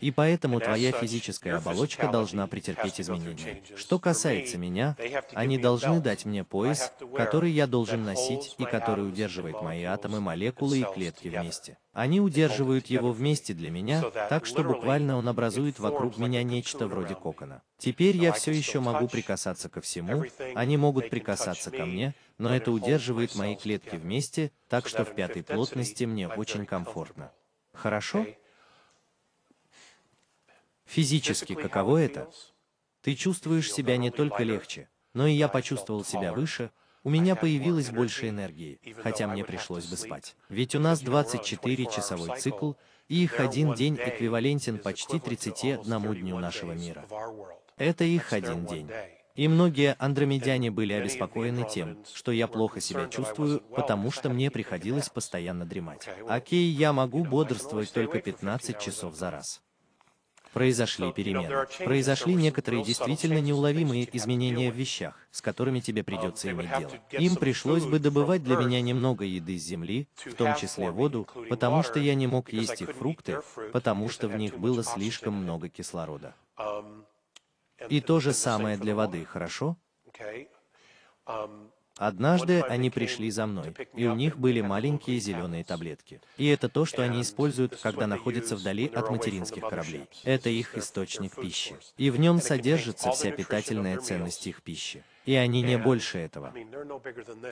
И поэтому твоя физическая оболочка должна претерпеть изменения. Что касается меня, они должны дать мне пояс, который я должен носить и который удерживает мои атомы, молекулы и клетки вместе. Они удерживают его вместе для меня, так что буквально он образует вокруг меня нечто вроде кокона. Теперь я все еще могу прикасаться ко всему, они могут прикасаться ко мне, но это удерживает мои клетки вместе, так что в пятой плотности мне очень комфортно. Хорошо? Физически каково это? Ты чувствуешь себя не только легче, но и я почувствовал себя выше, у меня появилось больше энергии, хотя мне пришлось бы спать. Ведь у нас 24-часовой цикл, и их один день эквивалентен почти 31 дню нашего мира. Это их один день. И многие андромедяне были обеспокоены тем, что я плохо себя чувствую, потому что мне приходилось постоянно дремать. Окей, я могу бодрствовать только 15 часов за раз. Произошли перемены. Произошли некоторые действительно неуловимые изменения в вещах, с которыми тебе придется иметь дело. Им пришлось бы добывать для меня немного еды с земли, в том числе воду, потому что я не мог есть их фрукты, потому что в них было слишком много кислорода. И то же самое для воды, хорошо? Однажды они пришли за мной, и у них были маленькие зеленые таблетки. И это то, что они используют, когда находятся вдали от материнских кораблей. Это их источник пищи. И в нем содержится вся питательная ценность их пищи. И они не больше этого.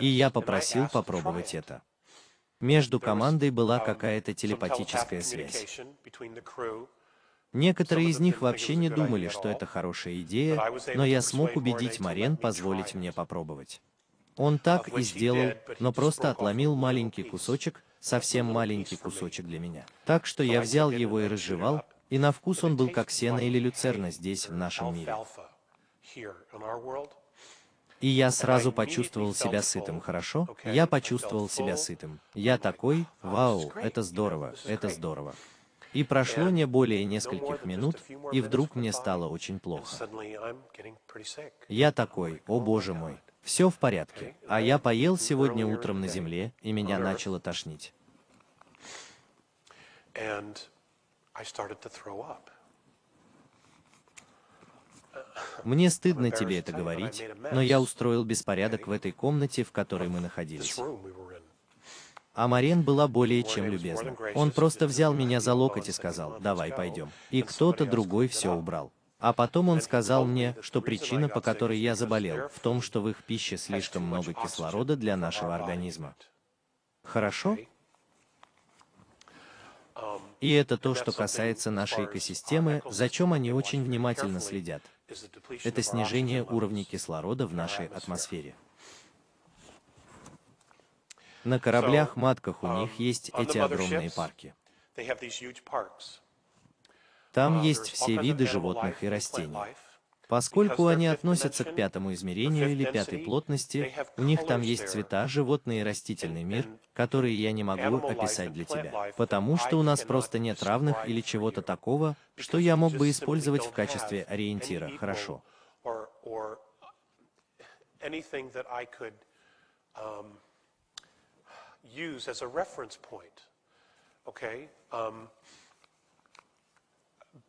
И я попросил попробовать это. Между командой была какая-то телепатическая связь. Некоторые из них вообще не думали, что это хорошая идея, но я смог убедить Марен позволить мне попробовать. Он так и сделал, но просто отломил маленький кусочек, совсем маленький кусочек для меня. Так что я взял его и разжевал, и на вкус он был как сено или люцерна здесь, в нашем мире. И я сразу почувствовал себя сытым, хорошо? Я почувствовал себя сытым. Я такой, вау, это здорово, это здорово. И прошло не более нескольких минут, и вдруг мне стало очень плохо. Я такой, о боже мой, все в порядке. А я поел сегодня утром на земле, и меня начало тошнить. Мне стыдно тебе это говорить, но я устроил беспорядок в этой комнате, в которой мы находились. А Марен была более чем любезна. Он просто взял меня за локоть и сказал, давай пойдем. И кто-то другой все убрал. А потом он сказал мне, что причина, по которой я заболел, в том, что в их пище слишком много кислорода для нашего организма. Хорошо? И это то, что касается нашей экосистемы, за чем они очень внимательно следят. Это снижение уровня кислорода в нашей атмосфере. На кораблях-матках у них есть эти огромные парки. Там есть все виды животных и растений. Поскольку они относятся к пятому измерению или пятой плотности, у них там есть цвета, животный и растительный мир, которые я не могу описать для тебя, потому что у нас просто нет равных или чего-то такого, что я мог бы использовать в качестве ориентира, хорошо?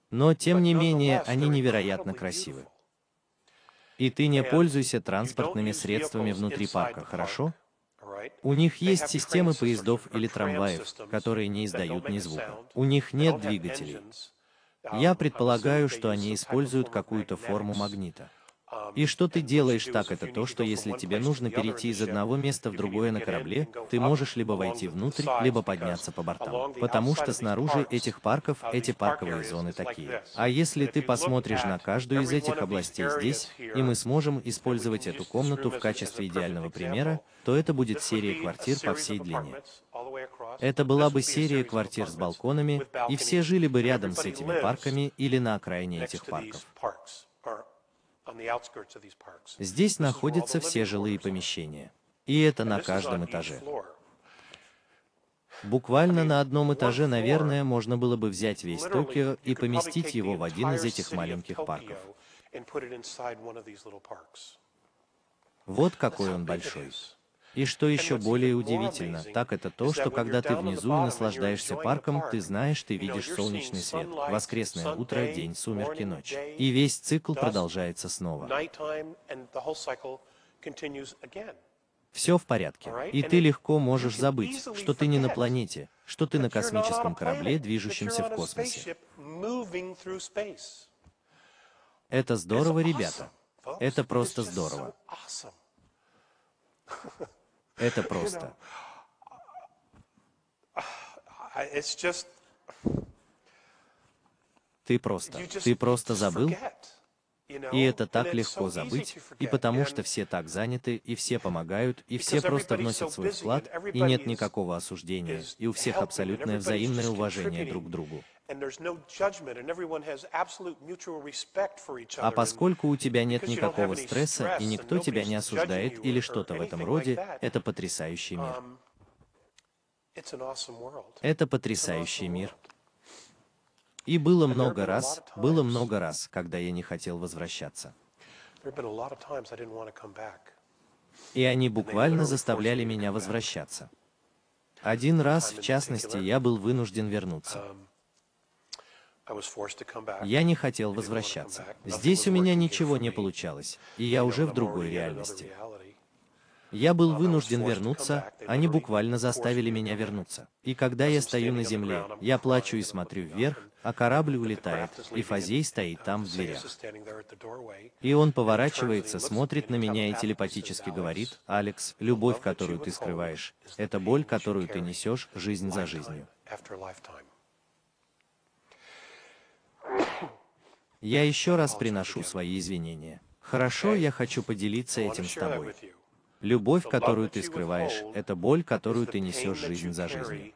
Но, тем не менее, они невероятно красивы. И ты не пользуйся транспортными средствами внутри парка, хорошо? У них есть системы поездов или трамваев, которые не издают ни звука. У них нет двигателей. Я предполагаю, что они используют какую-то форму магнита. И что ты делаешь так, это то, что если тебе нужно перейти из одного места в другое на корабле, ты можешь либо войти внутрь, либо подняться по бортам. Потому что снаружи этих парков эти парковые зоны такие. А если ты посмотришь на каждую из этих областей здесь, и мы сможем использовать эту комнату в качестве идеального примера, то это будет серия квартир по всей длине. Это была бы серия квартир с балконами, и все жили бы рядом с этими парками или на окраине этих парков. Здесь находятся все жилые помещения. И это на каждом этаже. Буквально на одном этаже, наверное, можно было бы взять весь Токио и поместить его в один из этих маленьких парков. Вот какой он большой. И что еще более удивительно, так это то, что когда ты внизу и наслаждаешься парком, ты знаешь, ты видишь солнечный свет, воскресное утро, день, сумерки, ночь. И весь цикл продолжается снова. Все в порядке. И ты легко можешь забыть, что ты не на планете, что ты на космическом корабле, движущемся в космосе. Это здорово, ребята. Это просто здорово. Это просто. Ты просто, ты просто забыл, и это так легко забыть, и потому что все так заняты, и все помогают, и все просто вносят свой вклад, и нет никакого осуждения, и у всех абсолютное взаимное уважение друг к другу. А поскольку у тебя нет никакого стресса, и никто тебя не осуждает или что-то в этом роде, это потрясающий мир. Um, это потрясающий мир. И было много раз, было много раз, когда я не хотел возвращаться. И они буквально заставляли меня возвращаться. Один раз, в частности, я был вынужден вернуться. Um, я не хотел возвращаться. Здесь у меня ничего не получалось, и я уже в другой реальности. Я был вынужден вернуться, они буквально заставили меня вернуться. И когда я стою на земле, я плачу и смотрю вверх, а корабль улетает, и Фазей стоит там в дверях. И он поворачивается, смотрит на меня и телепатически говорит, «Алекс, любовь, которую ты скрываешь, это боль, которую ты несешь жизнь за жизнью». Я еще раз приношу свои извинения. Хорошо, я хочу поделиться этим с тобой. Любовь, которую ты скрываешь, это боль, которую ты несешь жизнь за жизнью.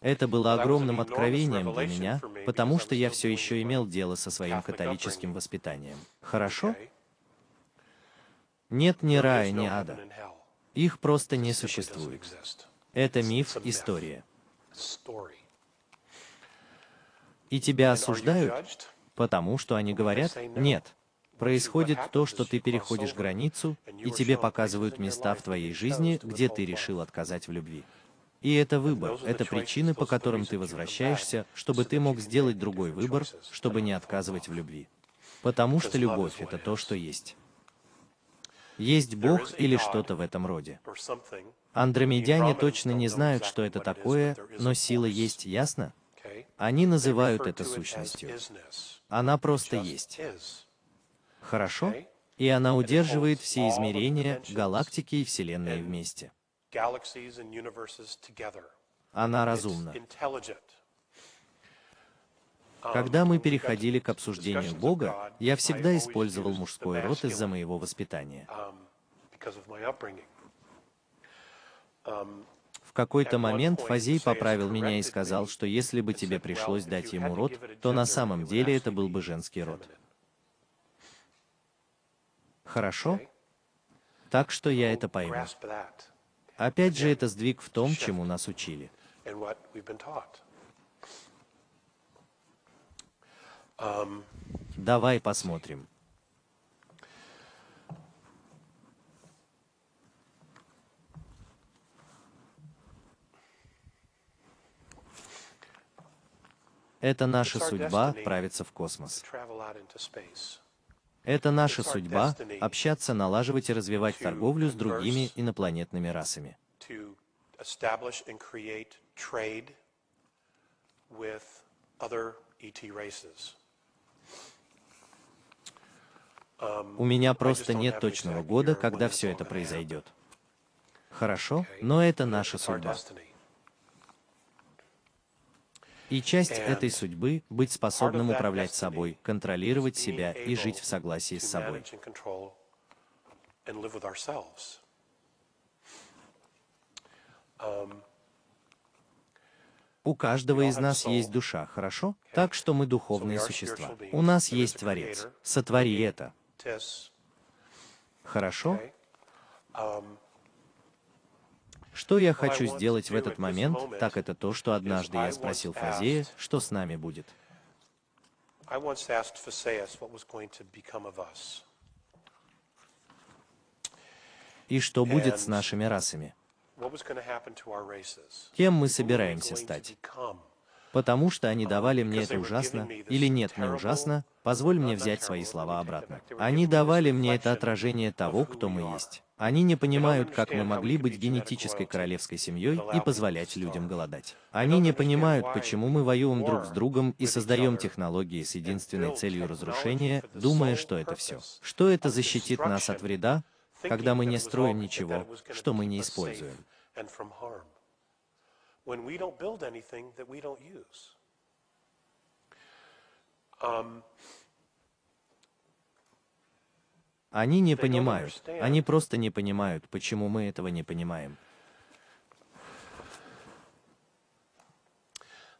Это было огромным откровением для меня, потому что я все еще имел дело со своим католическим воспитанием. Хорошо? Нет ни рая, ни ада. Их просто не существует. Это миф, история. И тебя осуждают, потому что они говорят «нет». Происходит то, что ты переходишь границу, и тебе показывают места в твоей жизни, где ты решил отказать в любви. И это выбор, это причины, по которым ты возвращаешься, чтобы ты мог сделать другой выбор, чтобы не отказывать в любви. Потому что любовь — это то, что есть. Есть Бог или что-то в этом роде. Андромедяне точно не знают, что это такое, но сила есть, ясно? Они называют это сущностью. Она просто есть. Хорошо? И она удерживает все измерения, галактики и Вселенной вместе. Она разумна. intelligent. Когда мы переходили к обсуждению Бога, я всегда использовал мужской род из-за моего воспитания. um. В какой-то момент Фазей поправил меня и сказал, что если бы тебе пришлось дать ему род, то на самом деле это был бы женский род. Хорошо? Так что я это пойму. Опять же, это сдвиг в том, чему нас учили. Давай посмотрим. Это наша судьба отправиться в космос. Travel out into space. Это наша судьба общаться, налаживать и развивать торговлю с другими инопланетными расами. ET races. У меня просто нет точного года, когда все это произойдет. Хорошо, но это наша судьба. И часть этой судьбы — быть способным управлять собой, контролировать себя и жить в согласии с собой. ourselves. У каждого из нас есть душа, хорошо? Так что мы духовные существа. У нас есть Творец. Сотвори это. Хорошо? Что я хочу сделать в этот момент, так это то, что однажды я спросил Фазея, что с нами будет. И что будет с нашими расами. Кем мы собираемся стать? Потому что они давали мне это ужасно, или нет, не ужасно, позволь мне взять свои слова обратно. Они давали мне это отражение того, кто мы есть. Они не понимают, как мы могли быть генетической королевской семьей и позволять людям голодать. Они не понимают, почему мы воюем друг с другом и создаем технологии с единственной целью разрушения, думая, что это все. Что это защитит нас от вреда, когда мы не строим ничего, что мы не используем. When we don't build anything that we don't use. Они не понимают, они просто не понимают, почему мы этого не понимаем.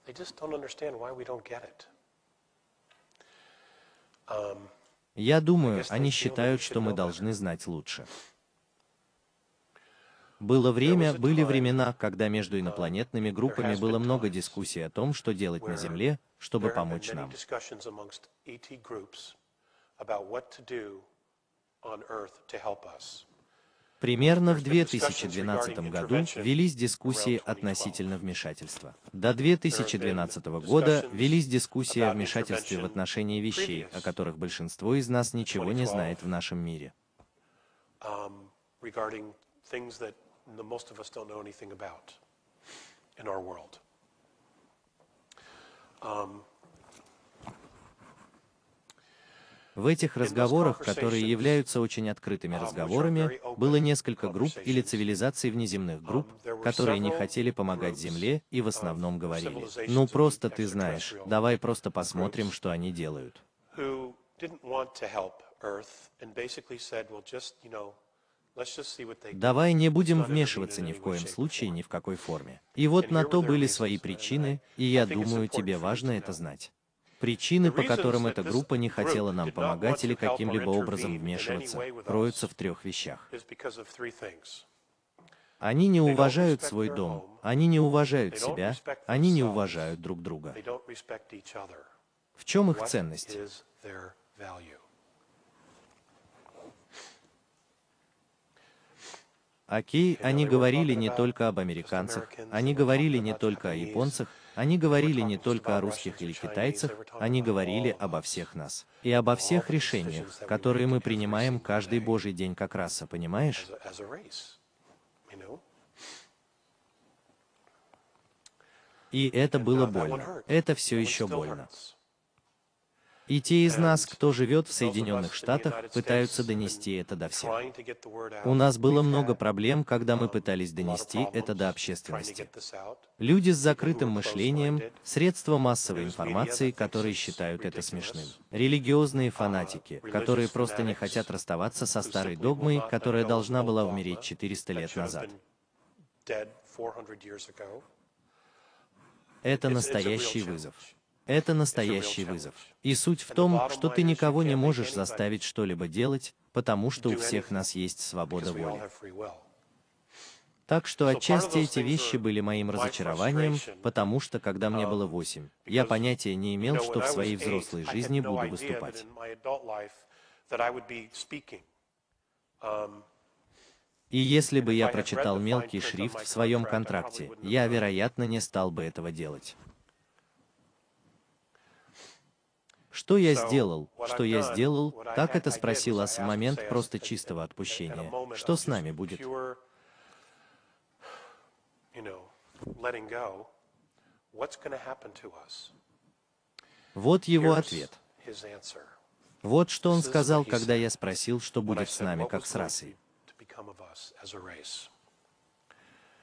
They just don't understand why we don't get it. Я думаю, они считают, что мы должны знать лучше. Было время, были времена, когда между инопланетными группами было много дискуссий о том, что делать на Земле, чтобы помочь нам. us. Примерно в 2012 году велись дискуссии относительно вмешательства. До 2012 года велись дискуссии о вмешательстве в отношении вещей, о которых большинство из нас ничего не знает в нашем мире. um, regarding things that the most of us don't know anything about in our world. В этих разговорах, которые являются очень открытыми разговорами, было несколько групп или цивилизаций внеземных групп, которые не хотели помогать Земле и в основном говорили, ну просто ты знаешь, давай просто посмотрим, что они делают. Давай не будем вмешиваться ни в коем случае, ни в какой форме. И вот на то были свои причины, и я думаю, тебе важно это знать. Причины, по которым эта группа не хотела нам помогать или каким-либо образом вмешиваться, кроются в трех вещах. Они не уважают свой дом, они не уважают себя, они не уважают друг друга. В чем их ценность? is their value? Окей, они говорили не только об американцах, они говорили не только о японцах, они говорили не только о русских или китайцах, они говорили обо всех нас. И обо всех решениях, которые мы принимаем каждый божий день как раса, понимаешь? И это было больно. Это все еще больно. И те из нас, кто живет в Соединенных Штатах, пытаются донести это до всех. У нас было много проблем, когда мы пытались донести это до общественности. Люди с закрытым мышлением, средства массовой информации, которые считают это смешным, религиозные фанатики, которые просто не хотят расставаться со старой догмой, которая должна была умереть 400 that лет назад. been dead 400 years ago. Это настоящий вызов. Это настоящий вызов. И суть в том, что ты никого не можешь заставить что-либо делать, потому что у всех нас есть свобода воли. Так что отчасти эти вещи были моим разочарованием, потому что когда мне было um, восемь, я понятия не имел, что в своей взрослой жизни буду выступать. Um, И если бы я прочитал мелкий шрифт в своем контракте, я, вероятно, не стал бы этого делать. Что я сделал? Что я сделал? Так это спросил Ас в момент просто чистого отпущения. Что с нами будет? Вот его ответ. Вот что он сказал, когда я спросил, что будет с нами, как с расой.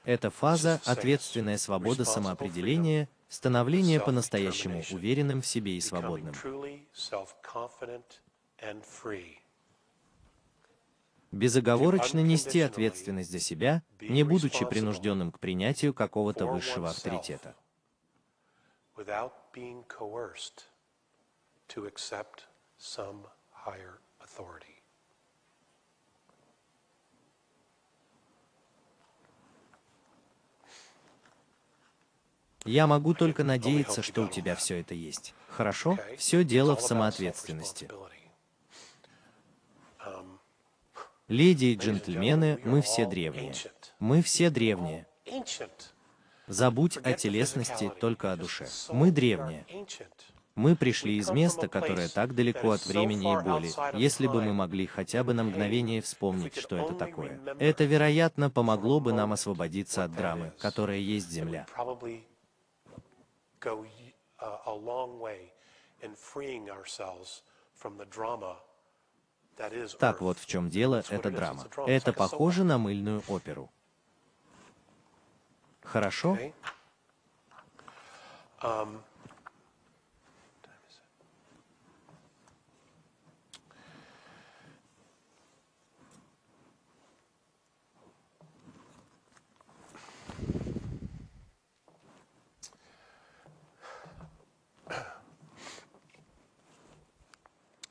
Это фаза, ответственная свобода самоопределения, становление по-настоящему уверенным в себе и свободным. Безоговорочно нести ответственность за себя, не будучи принужденным к принятию какого-то высшего авторитета. to accept some higher authority. Я могу только надеяться, что у тебя все это есть. Хорошо? Все дело в самоответственности. Леди и джентльмены, мы все древние. Мы все древние. Забудь о телесности, только о душе. Мы древние. Мы пришли из места, которое так далеко от времени и боли, если бы мы могли хотя бы на мгновение вспомнить, что это такое. Это, вероятно, помогло бы нам освободиться от драмы, которая есть Земля. Go uh, a long way in freeing ourselves from the drama Так вот в чем дело, это драма. Это похоже на мыльную оперу. Хорошо? Um,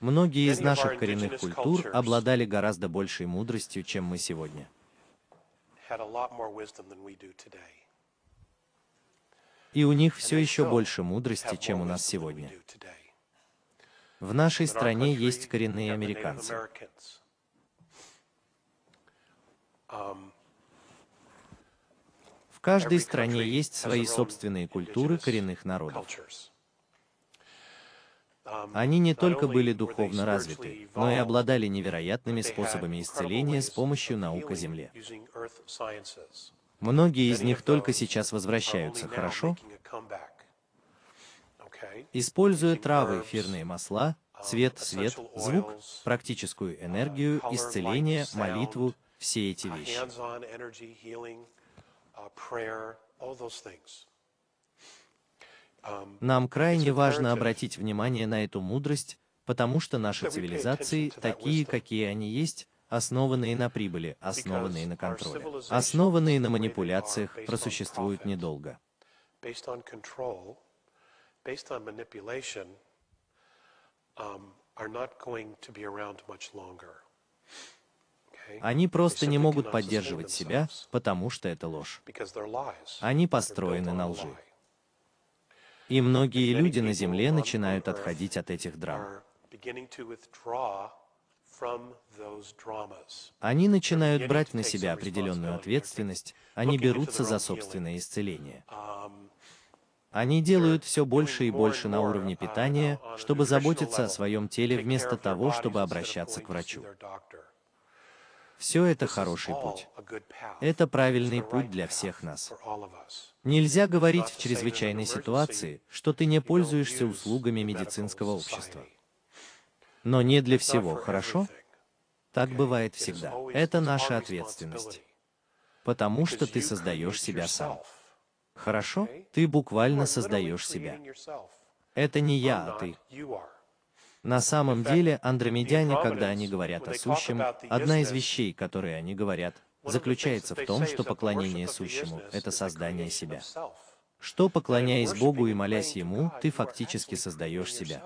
Многие из наших коренных культур обладали гораздо большей мудростью, чем мы сегодня. И у них все еще больше мудрости, чем у нас сегодня. В нашей стране есть коренные американцы. Um, В каждой стране есть свои собственные культуры коренных народов. Они не только были духовно развиты, но и обладали невероятными способами исцеления с помощью наук о Земле. Многие из них только сейчас возвращаются, хорошо? Используя травы, эфирные масла, цвет, свет, звук, практическую энергию, исцеление, молитву, все эти вещи. hands-on energy, healing, uh, prayer, all those things. Um, Нам крайне важно обратить внимание на эту мудрость, потому что наши цивилизации, такие, какие они есть, основанные на прибыли, основанные на контроле, основанные на манипуляциях, просуществуют недолго. um? Они просто не могут поддерживать себя, потому что это ложь. Они построены на лжи. И многие люди на Земле начинают отходить от этих драм. Они начинают брать на себя определенную ответственность, они берутся за собственное исцеление. Um, Они делают все больше и больше на уровне uh, питания, чтобы заботиться о своем теле вместо того, чтобы обращаться к врачу. Все это хороший путь. Это правильный путь для всех нас. Нельзя говорить в чрезвычайной ситуации, что ты не пользуешься услугами медицинского общества. Но не для всего, хорошо? Так бывает всегда. Это наша ответственность. Потому что ты создаешь себя сам. Хорошо? Ты буквально создаешь себя. Это не я, а ты. На самом деле, андромедяне, когда они говорят о сущем, одна из вещей, которые они говорят, заключается в том, что поклонение сущему это создание себя. Что, поклоняясь Богу и молясь Ему, ты фактически создаешь себя.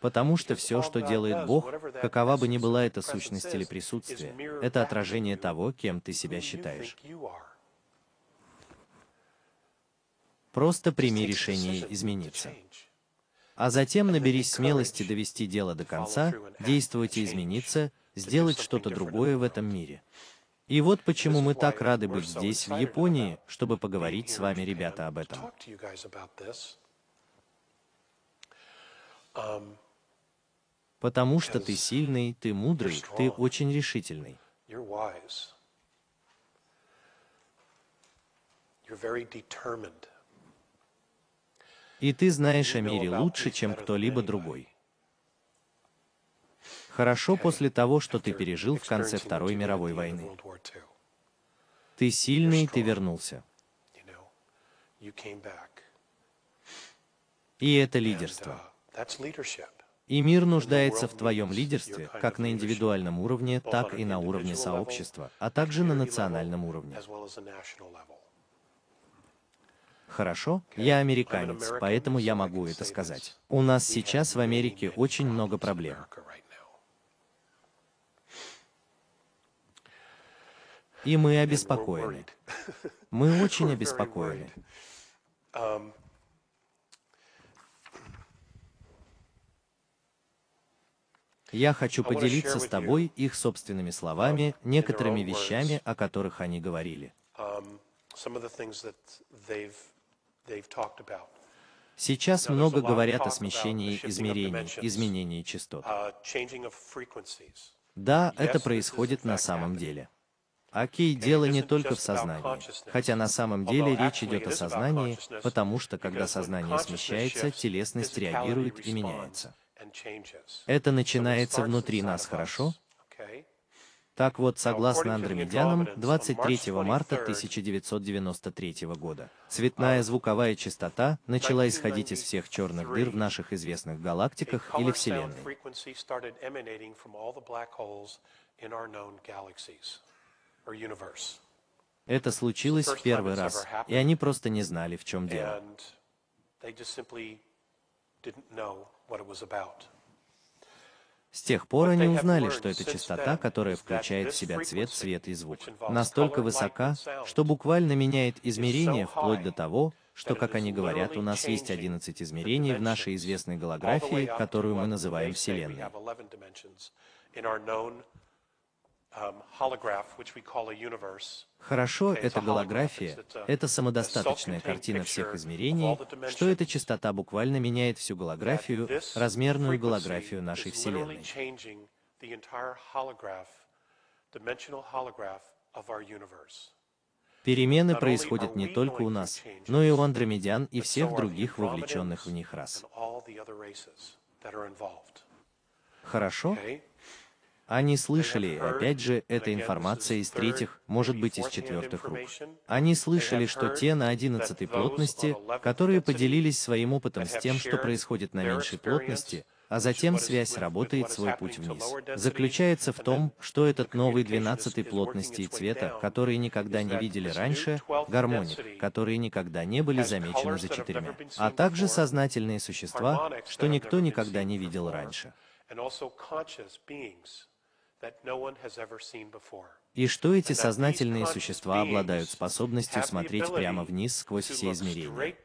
Потому что все, что делает Бог, какова бы ни была эта сущность или присутствие, это отражение того, кем ты себя считаешь. Просто прими решение измениться. А затем наберись смелости довести дело до конца, действовать и измениться, сделать что-то другое в этом мире. И вот почему мы так рады быть здесь, в Японии, чтобы поговорить с вами, ребята, об этом. Um, Потому что ты сильный, ты мудрый, ты очень решительный. You're wise. You're very determined. И ты знаешь о мире лучше, чем кто-либо другой. Хорошо после того, что ты пережил в конце Второй мировой войны. Ты сильный, ты вернулся. И это лидерство. uh. И мир нуждается в твоем лидерстве, как на индивидуальном уровне, так и на уровне сообщества, а также на национальном уровне. As well as a national level. Хорошо? Я американец, поэтому я могу это сказать. У нас сейчас в Америке очень много проблем. И мы обеспокоены. Мы очень обеспокоены. Um, Я хочу поделиться с тобой их собственными словами, in their некоторыми вещами, о которых они говорили. um, some of the things that they've they've talked about. Сейчас много говорят о смещении измерений, изменении частот. Uh. Да, это происходит на самом деле. Окей, дело не только в сознании. Хотя на самом деле речь идет о сознании, потому что когда сознание смещается, телесность реагирует и меняется. Это начинается внутри нас, хорошо? Так вот, согласно андромедянам, Andromedans, on 23 March марта 23rd, 1993 года цветная звуковая частота начала исходить из всех черных дыр в наших известных галактиках или Вселенной. Это случилось в первый раз, и они просто не знали, в чем дело. And they just simply didn't know what it was about. С тех пор они узнали, что это частота, которая включает в себя цвет, свет и звук, настолько высока, что буквально меняет измерение so вплоть до того, что, как они говорят, у нас есть changing 11 the измерений в нашей известной голографии, которую мы называем Вселенной. Хорошо, это голография, это самодостаточная картина всех измерений, что эта частота буквально меняет всю голографию, размерную голографию нашей Вселенной. Перемены происходят не только у нас, но и у андромедян и всех других вовлеченных в них рас. Хорошо? Они слышали, опять же, эта информация из третьих, может быть, из четвертых рук. Они слышали, что те на одиннадцатой плотности, on 11th которые поделились своим опытом с тем, что происходит на меньшей плотности, а затем связь работает свой путь вниз, заключается в том, что этот новый communication is- 12 is плотности и цвета, которые никогда не видели раньше, 12th гармоник, которые никогда не были замечены за четырьмя, а также сознательные существа, что никто никогда не видел раньше. И что эти сознательные существа обладают способностью смотреть прямо вниз сквозь все измерения.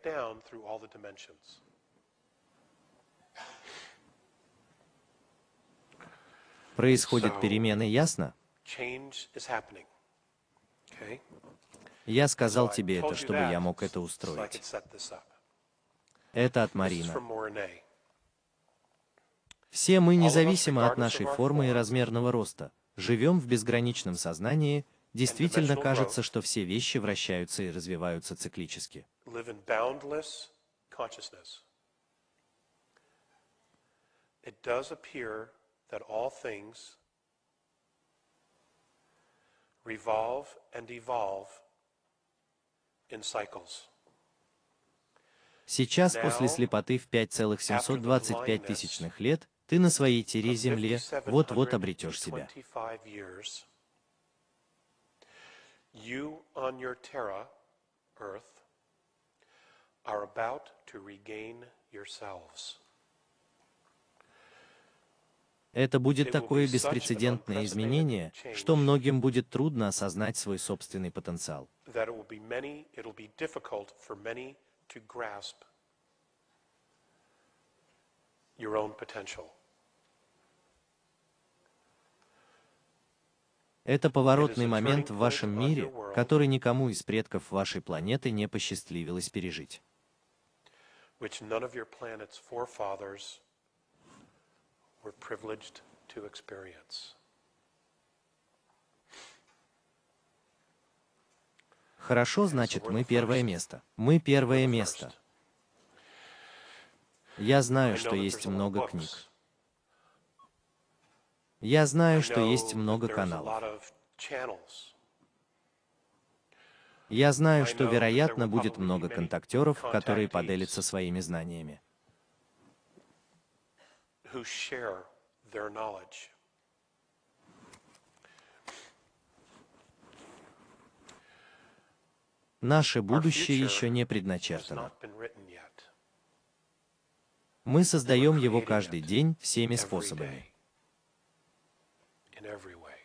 Происходят перемены, ясно? Я сказал тебе это, чтобы я мог это устроить. Это от Марина. Все мы us, независимо от нашей формы и размерного роста, живем в безграничном сознании, действительно кажется, что все вещи вращаются и развиваются циклически. it does appear that all things revolve and evolve in cycles. Сейчас, после слепоты в 5,725 тысячных лет, ты на своей Тире Земле вот-вот обретешь себя. 5725 years, you on your Terra, Earth, are about to regain yourselves. Это будет такое беспрецедентное изменение, что многим будет трудно осознать свой собственный потенциал. That it will be many, it'll be difficult for many to grasp your own potential. Это поворотный момент в вашем мире, который никому из предков вашей планеты не посчастливилось пережить. Хорошо, значит, мы первое место. Мы первое место. Я знаю, что есть много книг. Я знаю, что есть много каналов. Я знаю, что, вероятно, будет много контактеров, которые поделятся своими знаниями. Наше будущее еще не предначертано. Мы создаем его каждый день всеми способами. Every way.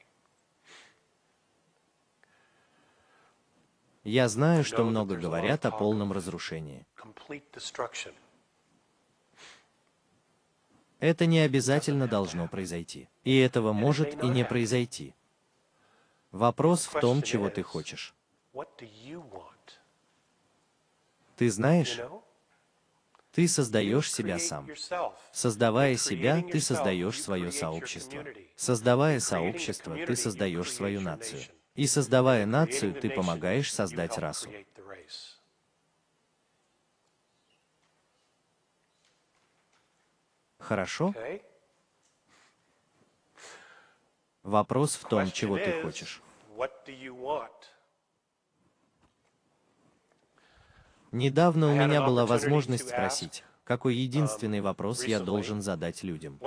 Я знаю, что много говорят о полном разрушении. Это не обязательно должно произойти. И этого может и не произойти. Вопрос в том, чего ты хочешь. Ты знаешь? Ты создаешь себя сам. Создавая себя, ты создаешь свое сообщество. Создавая сообщество, ты создаешь свою нацию. И создавая нацию, ты помогаешь создать расу. Хорошо? Вопрос в том, чего ты хочешь. What do you want? Недавно у меня была возможность спросить, какой единственный вопрос я должен задать людям.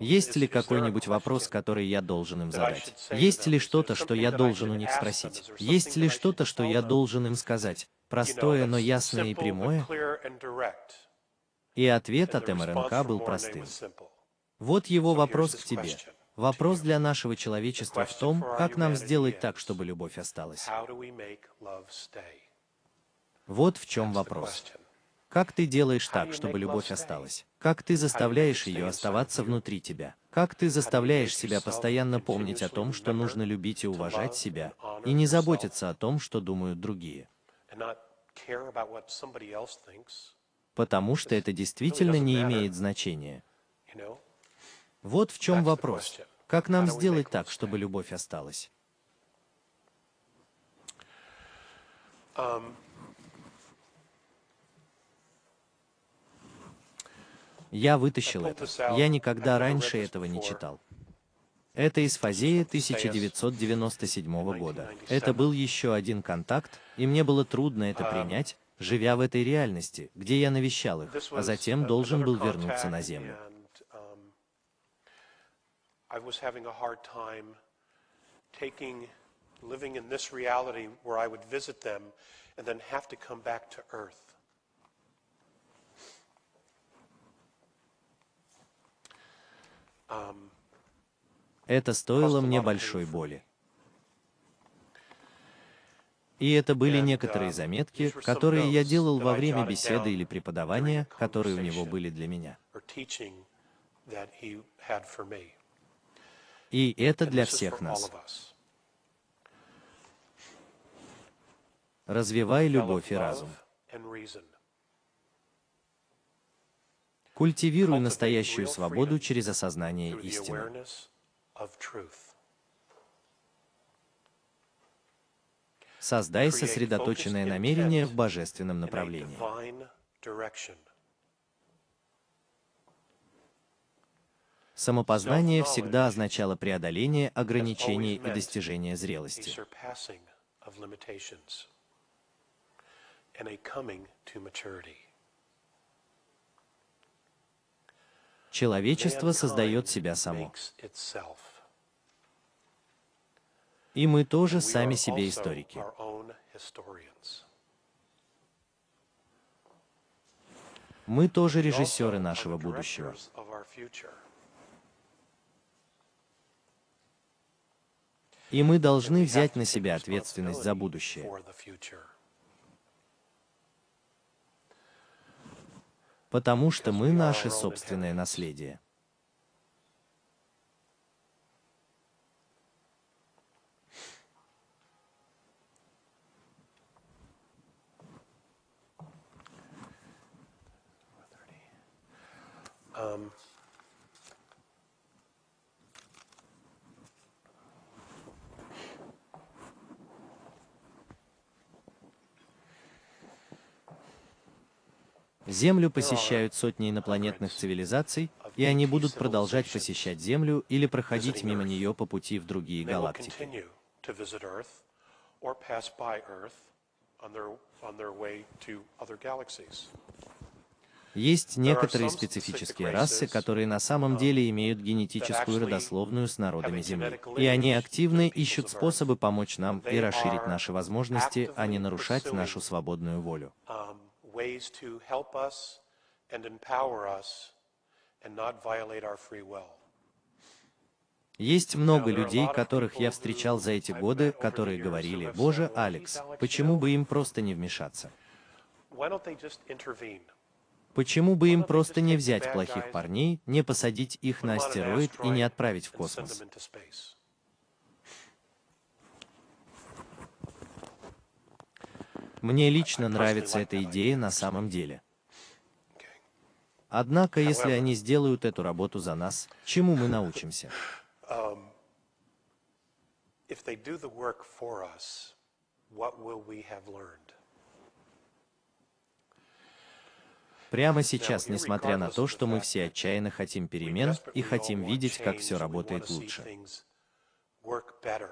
Есть ли какой-нибудь вопрос, который я должен им задать? Есть ли что-то, что я должен у них спросить? Есть ли что-то, что я должен им сказать? Простое, но ясное и прямое? И ответ от МРНК был простым. Вот его вопрос к тебе. Вопрос для нашего человечества в том, как нам сделать так, чтобы любовь осталась. Вот в чем вопрос. Как ты делаешь так, чтобы любовь осталась? Как ты заставляешь ее оставаться внутри тебя? Как ты заставляешь себя постоянно помнить о том, что нужно любить и уважать себя, и не заботиться о том, что думают другие? Потому что это действительно не имеет значения. Вот в чем вопрос. Как нам сделать так, чтобы любовь осталась? Я вытащил это. Я никогда раньше этого не читал. Это из Фазея 1997 года. Это был еще один контакт, и мне было трудно это принять, живя в этой реальности, где я навещал их, а затем должен был вернуться на Землю. Um, I was having a hard time taking, living in this reality where I would visit them and then have to come back to Earth. Это стоило мне большой боли. И это были некоторые uh, заметки, которые я делал во время беседы или преподавания, которые у него были для меня. or teaching that he had for me. И это для всех нас. Развивай любовь и разум. Культивируй настоящую свободу через осознание истины. Создай сосредоточенное намерение в божественном направлении. Самопознание всегда означало преодоление ограничений и достижение зрелости. Человечество создает себя само. И мы тоже сами себе историки. Мы тоже режиссеры нашего будущего. directors of our future. И мы должны взять на себя ответственность за будущее. Потому что мы наше собственное наследие. Um, Землю посещают сотни инопланетных цивилизаций, и они будут продолжать посещать Землю или проходить мимо нее по пути в другие галактики. Есть некоторые специфические расы, которые на самом деле имеют генетическую родословную с народами Земли. И они активно ищут способы помочь нам и расширить наши возможности, а не нарушать нашу свободную волю. Um, ways to help us and empower us and not violate our free will. Есть много людей, которых я встречал за эти годы, которые говорили, «Боже, said, "Well, Алекс, почему бы им просто не вмешаться? Почему бы им просто не взять плохих парней, не посадить их на астероид и не отправить в космос?» them into space? Мне лично нравится эта идея на самом деле. Однако, если они сделают эту работу за нас, чему мы научимся? Learned? Прямо сейчас, несмотря на то, что мы все отчаянно хотим перемен и хотим видеть, как все работает лучше. things work better.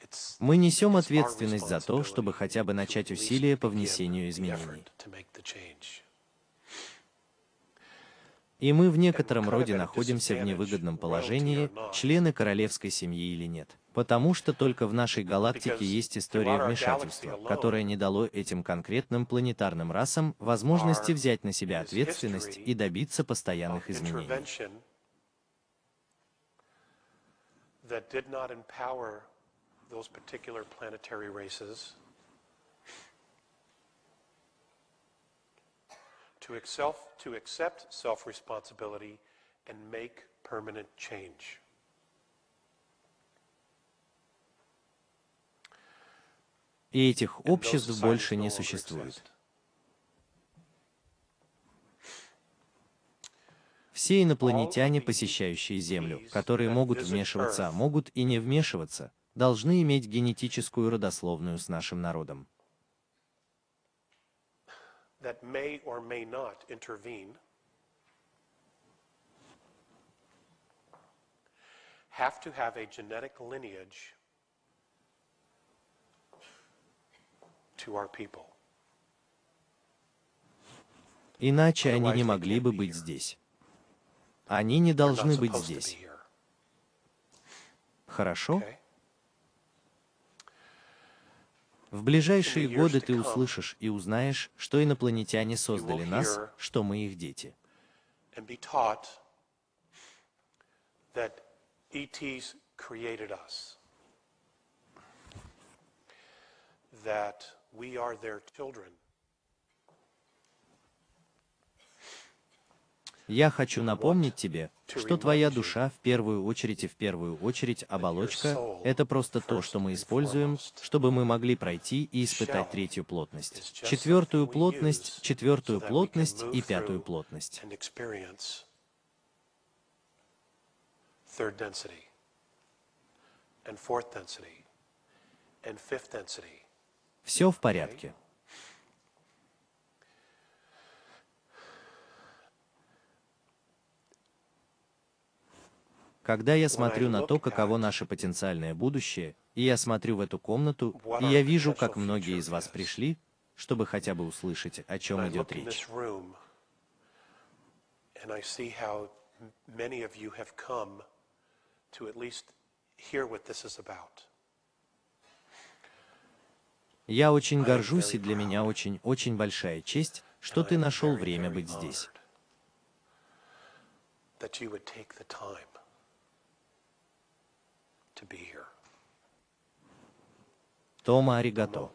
It's- Мы несем ответственность за то, чтобы хотя бы начать усилия по внесению изменений. И мы в некотором роде находимся в невыгодном положении, члены королевской семьи или нет. Потому что только в нашей галактике есть история вмешательства, которая не дало этим конкретным планетарным расам возможности взять на себя ответственность и добиться постоянных изменений. Those particular planetary races to accept, to accept self-responsibility and make permanent change. И этих обществ больше не существует. Все инопланетяне, посещающие Землю, которые могут вмешиваться, а могут и не вмешиваться, должны иметь генетическую родословную с нашим народом. that may or may not intervene have to have a genetic lineage to our people. Иначе они не могли бы быть здесь. Они не должны быть здесь. Хорошо? okay? В ближайшие годы ты услышишь и узнаешь, что инопланетяне создали нас, что мы их дети. That we are their children. Я хочу напомнить тебе, что твоя душа в первую очередь и в первую очередь оболочка — это просто то, что мы используем, чтобы мы могли пройти и испытать третью плотность, четвертую плотность, четвертую плотность и пятую плотность. and experience third density, and fourth density, and fifth density. Все в порядке. Когда я смотрю на то, каково наше потенциальное будущее, и я смотрю в эту комнату, и я вижу, как многие из вас пришли, чтобы хотя бы услышать, о чем идет речь. Я очень горжусь, и для меня очень-очень большая честь, что ты нашел время быть здесь. honored That you would take the time to be here. Тома аригато.